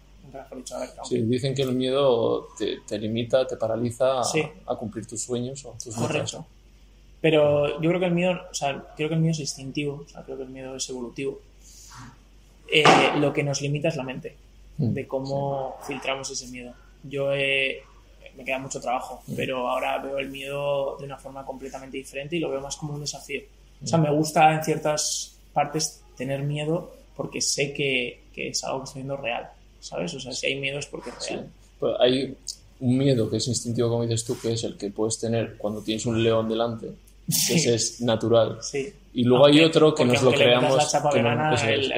Dicho, a ver, aunque- Sí, dicen que el miedo te, te limita, te paraliza a, Sí. a cumplir tus sueños o tus metas. Correcto. Pero yo creo que el miedo, o sea, creo que el miedo es instintivo, o sea, creo que el miedo es evolutivo. Eh, lo que nos limita es la mente. De cómo filtramos ese miedo. Yo he- me queda mucho trabajo, Mm. pero ahora veo el miedo de una forma completamente diferente y lo veo más como un desafío. O sea, me gusta en ciertas partes tener miedo porque sé que, que es algo que estoy viendo real, ¿sabes? O sea, si hay miedo es porque es Sí. real. Hay un miedo que es instintivo, como dices tú, que es el que puedes tener cuando tienes un león delante, Sí. ese es natural. Sí. Y luego hay Aunque- otro que nos lo creamos. El,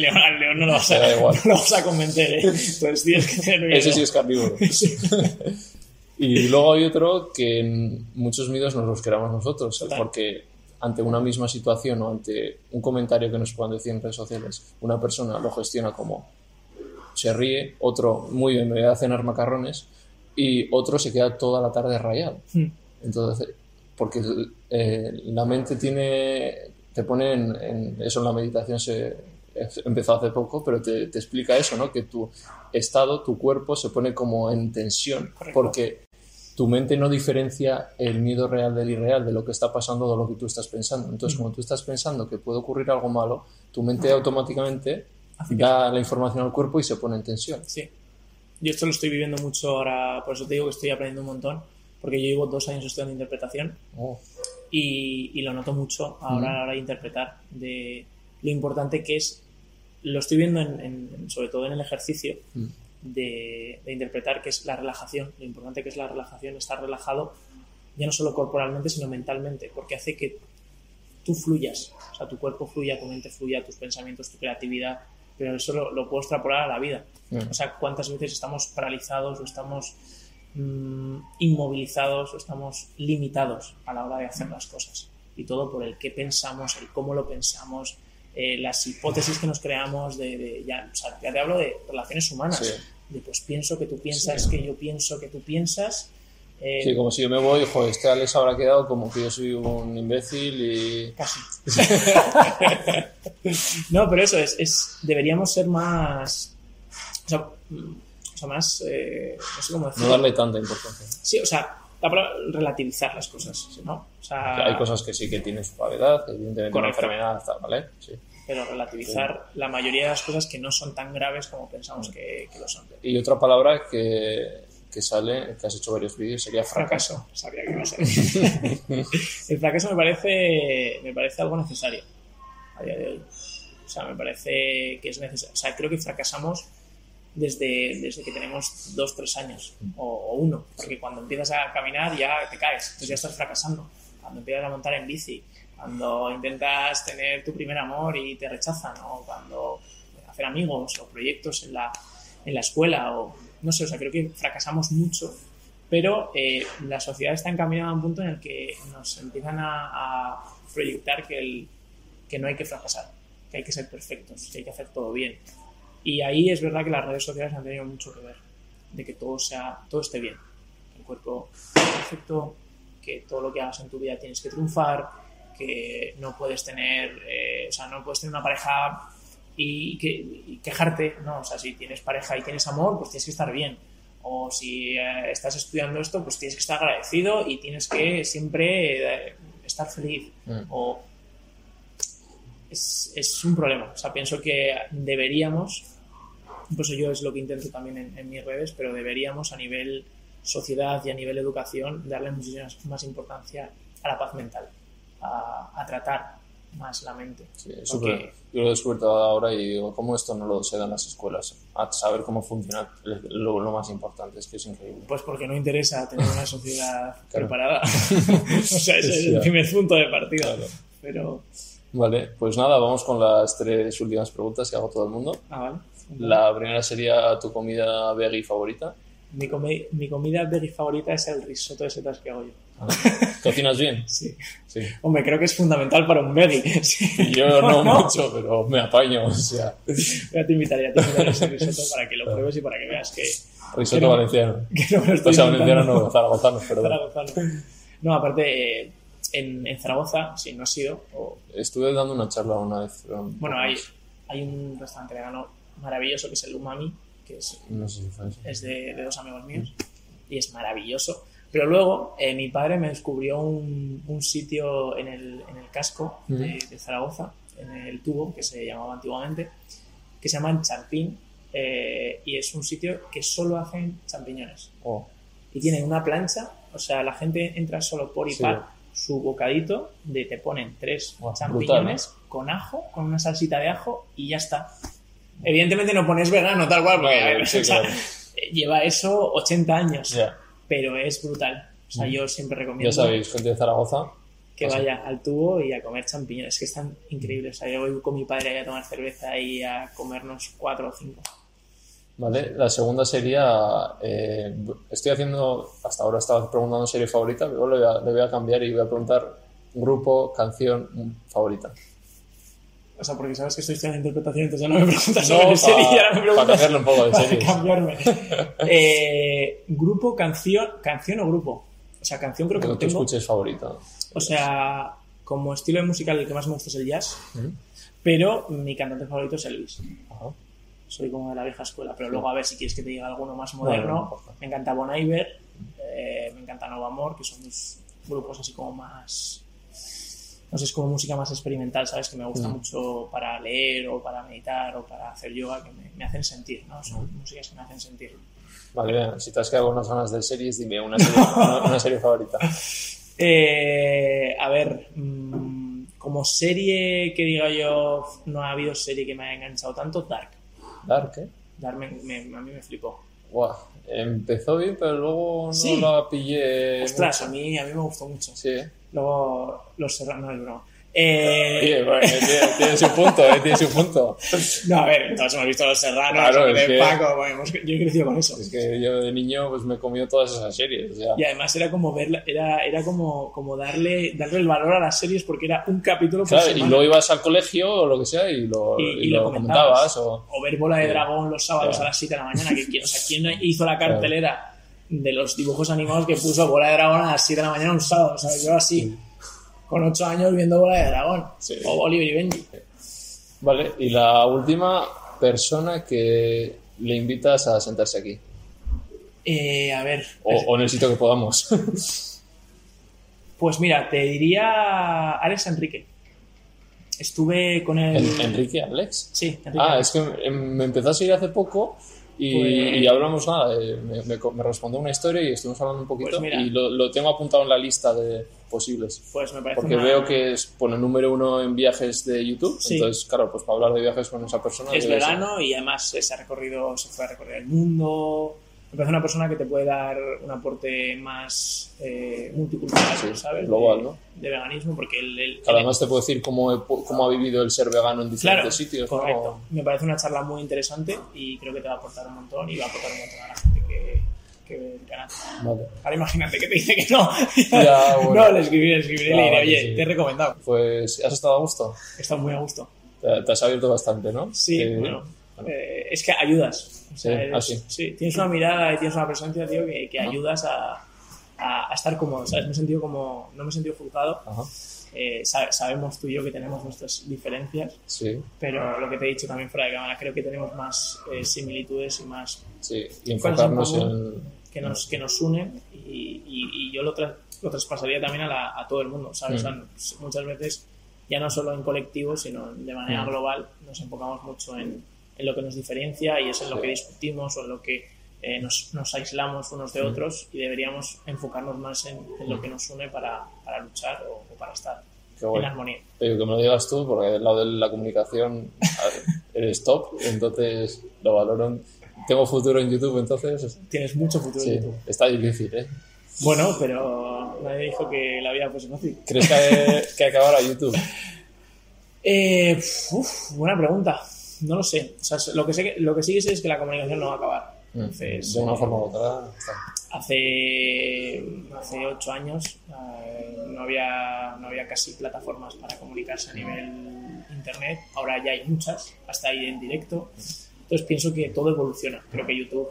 león, no lo vas a, no lo vas a convencer, ¿eh? Entonces tienes que tener. Ese sí es carnívoro. y luego hay otro que muchos miedos nos los creamos nosotros, Total. porque ante una misma situación o ante un comentario que nos puedan decir en redes sociales, una persona lo gestiona como se ríe, otro muy bien, me voy a cenar macarrones y otro se queda toda la tarde rayado. Hmm. Entonces, porque eh, la mente tiene, te pone en, en- eso en la meditación se empezó hace poco, pero te, te explica eso, ¿no? Que tu estado, tu cuerpo se pone como en tensión, Correcto. porque tu mente no diferencia el miedo real del irreal, de lo que está pasando, de lo que tú estás pensando. Entonces, como tú estás pensando que puede ocurrir algo malo, tu mente automáticamente que- da la información al cuerpo y se pone en tensión. Sí. Yo esto lo estoy viviendo mucho ahora, por eso te digo que estoy aprendiendo un montón, porque yo llevo dos años estudiando interpretación Oh, y, y lo noto mucho ahora a la hora de interpretar, de lo importante que es, lo estoy viendo en, en- sobre todo en el ejercicio Mm. de, de interpretar, que es la relajación, lo importante que es la relajación, estar relajado ya no solo corporalmente, sino mentalmente, porque hace que tú fluyas, o sea, tu cuerpo fluya, tu mente fluya, tus pensamientos, tu creatividad, pero eso lo, lo puedo extrapolar a la vida. O sea, cuántas veces estamos paralizados o estamos mm, inmovilizados o estamos limitados a la hora de hacer las cosas. Y todo por el qué pensamos, el cómo lo pensamos, eh, las hipótesis que nos creamos, de, de- ya, o sea, ya te hablo de relaciones humanas, Sí. de pues pienso que tú piensas, que yo pienso que tú piensas. eh, Sí, como si yo me voy, joder, este Alex habrá quedado como que yo soy un imbécil y... Casi. no, pero eso es, es deberíamos ser más, o sea, más, eh, no sé cómo No decirlo. darle tanta importancia. Sí, o sea, relativizar las cosas, ¿no? O sea, hay cosas que sí que tienen su gravedad, evidentemente una enfermedad, ¿vale? Sí. Pero relativizar la mayoría de las cosas que no son tan graves como pensamos que, que lo son. Y otra palabra que, que sale, que has hecho varios vídeos, sería fracaso. Sabía que iba a ser. el fracaso me parece, me parece algo necesario a día de hoy. O sea, me parece que es necesario. O sea, creo que fracasamos desde, desde que tenemos dos, tres años o, uno, porque cuando empiezas a caminar ya te caes, entonces ya estás fracasando. Cuando empiezas a montar en bici, cuando intentas tener tu primer amor y te rechazan, o cuando hacer amigos o proyectos en la, en la escuela, o no sé, o sea, creo que fracasamos mucho, pero eh, la sociedad está encaminada a un punto en el que nos empiezan a, a proyectar que, el, que no hay que fracasar, que hay que ser perfectos, que hay que hacer todo bien, y ahí es verdad que las redes sociales han tenido mucho que ver, de que todo, sea, todo esté bien, el cuerpo perfecto, que todo lo que hagas en tu vida tienes que triunfar, que no puedes tener, eh, o sea, no puedes tener una pareja y, que, quejarte, no, o sea, si tienes pareja y tienes amor, pues tienes que estar bien. O si eh, estás estudiando esto, pues tienes que estar agradecido y tienes que siempre eh, estar feliz. Mm. O es, es, un problema. O sea, pienso que deberíamos por eso yo es lo que intento también en, mis redes, pero deberíamos a nivel sociedad y a nivel educación darle muchísima más importancia a la paz mental, a, tratar más la mente. Sí, Porque... Yo lo he descubierto ahora y digo, ¿cómo esto no lo se da en las escuelas? A saber cómo funciona, lo, lo, más importante es que es increíble. Pues porque no interesa tener una sociedad preparada. o sea, ese es el primer punto de partida. Pero... Vale, pues nada, vamos con las tres últimas preguntas que hago todo el mundo. Ah, vale. La primera sería tu comida veggie favorita. Mi, mi comida veggie favorita es el risotto de setas que hago yo. Ah, ¿Cocinas bien? Sí. sí. Hombre, creo que es fundamental para un veggie. Yo no, mucho, pero me apaño. O sea. Ya te invitaría, te invitaría ese risotto para que lo pruebes y para que veas que. Risotto valenciano. Que no me estoy o sea, valenciano no, zaragozano, perdón. Zaragozano. No, aparte, eh, en, en, Zaragoza, si no ha sido. Estuve dando una charla una vez. Bueno, hay, hay un restaurante vegano maravilloso que es el Umami, que es, es de, de, dos amigos míos, y es maravilloso. Pero luego eh, mi padre me descubrió un, un sitio en el, en el casco de, Zaragoza, en el tubo, que se llamaba antiguamente, que se llama Champín, eh, y es un sitio que solo hacen champiñones. Oh. Y tienen una plancha, o sea, la gente entra solo por y su bocadito, de te ponen tres champiñones con ajo, con una salsita de ajo y ya está. Evidentemente no pones vegano tal cual, porque lleva eso 80 años, pero es brutal. O sea, mm. yo siempre recomiendo. Ya sabéis, gente de Zaragoza. Que vaya al tubo y a comer champiñones, que están increíbles. O sea, yo voy con mi padre a tomar cerveza y a comernos cuatro o cinco. Vale, la segunda sería, eh, estoy haciendo, hasta ahora estaba preguntando serie favorita, pero le le voy a cambiar y voy a preguntar grupo, canción favorita. O sea, porque sabes que estoy estudiando interpretación, entonces ya no me preguntas sobre no, serie y ahora me preguntas. Para hacerlo un poco de serie. Para cambiarme. eh, grupo, canción, canción o grupo. O sea, canción creo que no tengo. escuches favorita? O sea, como estilo de musical el que más me gusta es el jazz, pero mi cantante favorito es Elvis. Soy como de la vieja escuela, pero luego a ver si quieres que te diga alguno más moderno. me encanta Bon Iver, eh, me encanta Nova Amor, que son mis grupos así como más no sé, es como música más experimental, ¿sabes? Que me gusta mm. mucho para leer o para meditar o para hacer yoga, que me, hacen sentir, ¿no? Son mm. músicas que me hacen sentir. Vale, si te has quedado con unas ganas de series, dime una serie, una, serie favorita. Eh, a ver, mm, como serie que diga yo, no ha habido serie que me haya enganchado tanto, Dark. Dark, ¿eh? Dark me, a mí me flipó. Wow. Empezó bien, pero luego no la pillé. Ostras, a mí, a mí me gustó mucho. Sí. Luego los serranos, no, no. Eh... tiene, su punto, eh, tiene su punto. No, a ver, todos hemos visto Los Serranos, claro, de Paco, bueno, yo he crecido con eso. Es que yo de niño pues me he comido todas esas series. Y además era como verla, era, era como, como darle, darle el valor a las series porque era un capítulo por claro, Y luego ibas al colegio o lo que sea y lo, y, lo, comentabas. o... o... ver Bola de Dragón los sábados a las 7 de la mañana. Que, o sea, ¿quién hizo la cartelera de los dibujos animados que puso Bola de Dragón a las 7 de la mañana un sábado? O sea, yo así con ocho años viendo Bola de Dragón. O Oliver y Benji. Vale, y la última persona que le invitas a sentarse aquí. Eh, a ver. O, o en el sitio que podamos. Pues mira, te diría Alex Enrique. Estuve con él. ¿En- ¿Enrique Alex? Sí, Enrique. Ah, Alex. es que me empezó a seguir hace poco y, Pues- y hablamos nada. eh, Me, me, respondió una historia y estuvimos hablando un poquito Pues mira. y lo, lo tengo apuntado en la lista de posibles. Pues me parece Porque una- veo que es pone número uno en viajes de YouTube. Sí. Entonces, claro, pues para hablar de viajes con esa persona. es ser- vegano y además se ha recorrido, se fue a recorrer el mundo. Me parece una persona que te puede dar un aporte más eh, multicultural, Sí, ¿sabes? global, de, ¿no? de veganismo, porque él, además te puedo decir cómo, he- cómo ha vivido el ser vegano en diferentes Claro, sitios. ¿no? correcto. Me parece una charla muy interesante y creo que te va a aportar un montón y va a aportar un montón a la gente que, que ve el canal. Vale. Ahora imagínate que te dice que no. Ya, bueno. No, le escribiré, le escribiré y le diré, oye, sí. te he recomendado. Pues, ¿has estado a gusto? Está muy a gusto. Te, te has abierto bastante, ¿no? Sí, Eh, bueno. Eh, es que ayudas. O sea, Sí, eres- ah, sí. tienes una mirada y tienes una presencia, tío, que, que ayudas a, a, a estar cómodo, ¿sabes? Me he sentido como, no me he sentido juzgado. Ajá, Eh, sa- sabemos tú y yo que tenemos nuestras diferencias, sí, pero lo que te he dicho también fuera de cámara, creo que tenemos más eh, similitudes y más sí. Y enfocarnos en... que nos, que nos unen y, y- y yo lo, tra- lo traspasaría también a, la- a todo el mundo, ¿sabes? Mm. O sea, muchas veces, ya no solo en colectivo, sino de manera Mm. global, nos enfocamos mucho en, en lo que nos diferencia y es en lo que discutimos o en lo que eh, nos, nos aislamos unos de otros y deberíamos enfocarnos más en, en lo que nos une para, para luchar o, o para estar en armonía. Oye, que me lo digas tú, porque del lado de la comunicación eres top, entonces lo valoro. Tengo futuro en YouTube, entonces Tienes mucho futuro en YouTube. está difícil, ¿eh? Bueno, pero nadie dijo que la vida fuese fácil. ¿Crees que que acabar a YouTube? Eh, uf, buena pregunta. No lo sé. O sea, lo, que sé que- lo que sí que sé es que la comunicación no va a acabar. Entonces, de una forma u otra. hace, hace ocho años eh, no, había, no había casi plataformas para comunicarse a nivel internet. Ahora ya hay muchas, hasta ahí en directo. Entonces pienso que todo evoluciona. Creo que YouTube,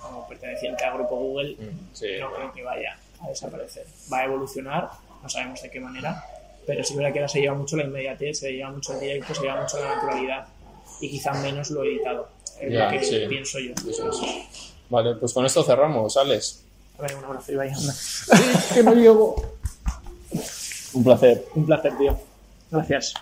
como perteneciente al grupo Google, Sí, no creo que vaya a desaparecer. Va a evolucionar, no sabemos de qué manera, pero sí que ahora se lleva mucho la inmediatez, se lleva mucho el directo, se lleva mucho la naturalidad y quizá menos lo editado. Es Ya, lo que sí. pienso yo. eso. Vale, pues con esto cerramos, Alex. A ver, un abrazo, Ibai. anda. que no llego. Un placer. Un placer, tío. Gracias.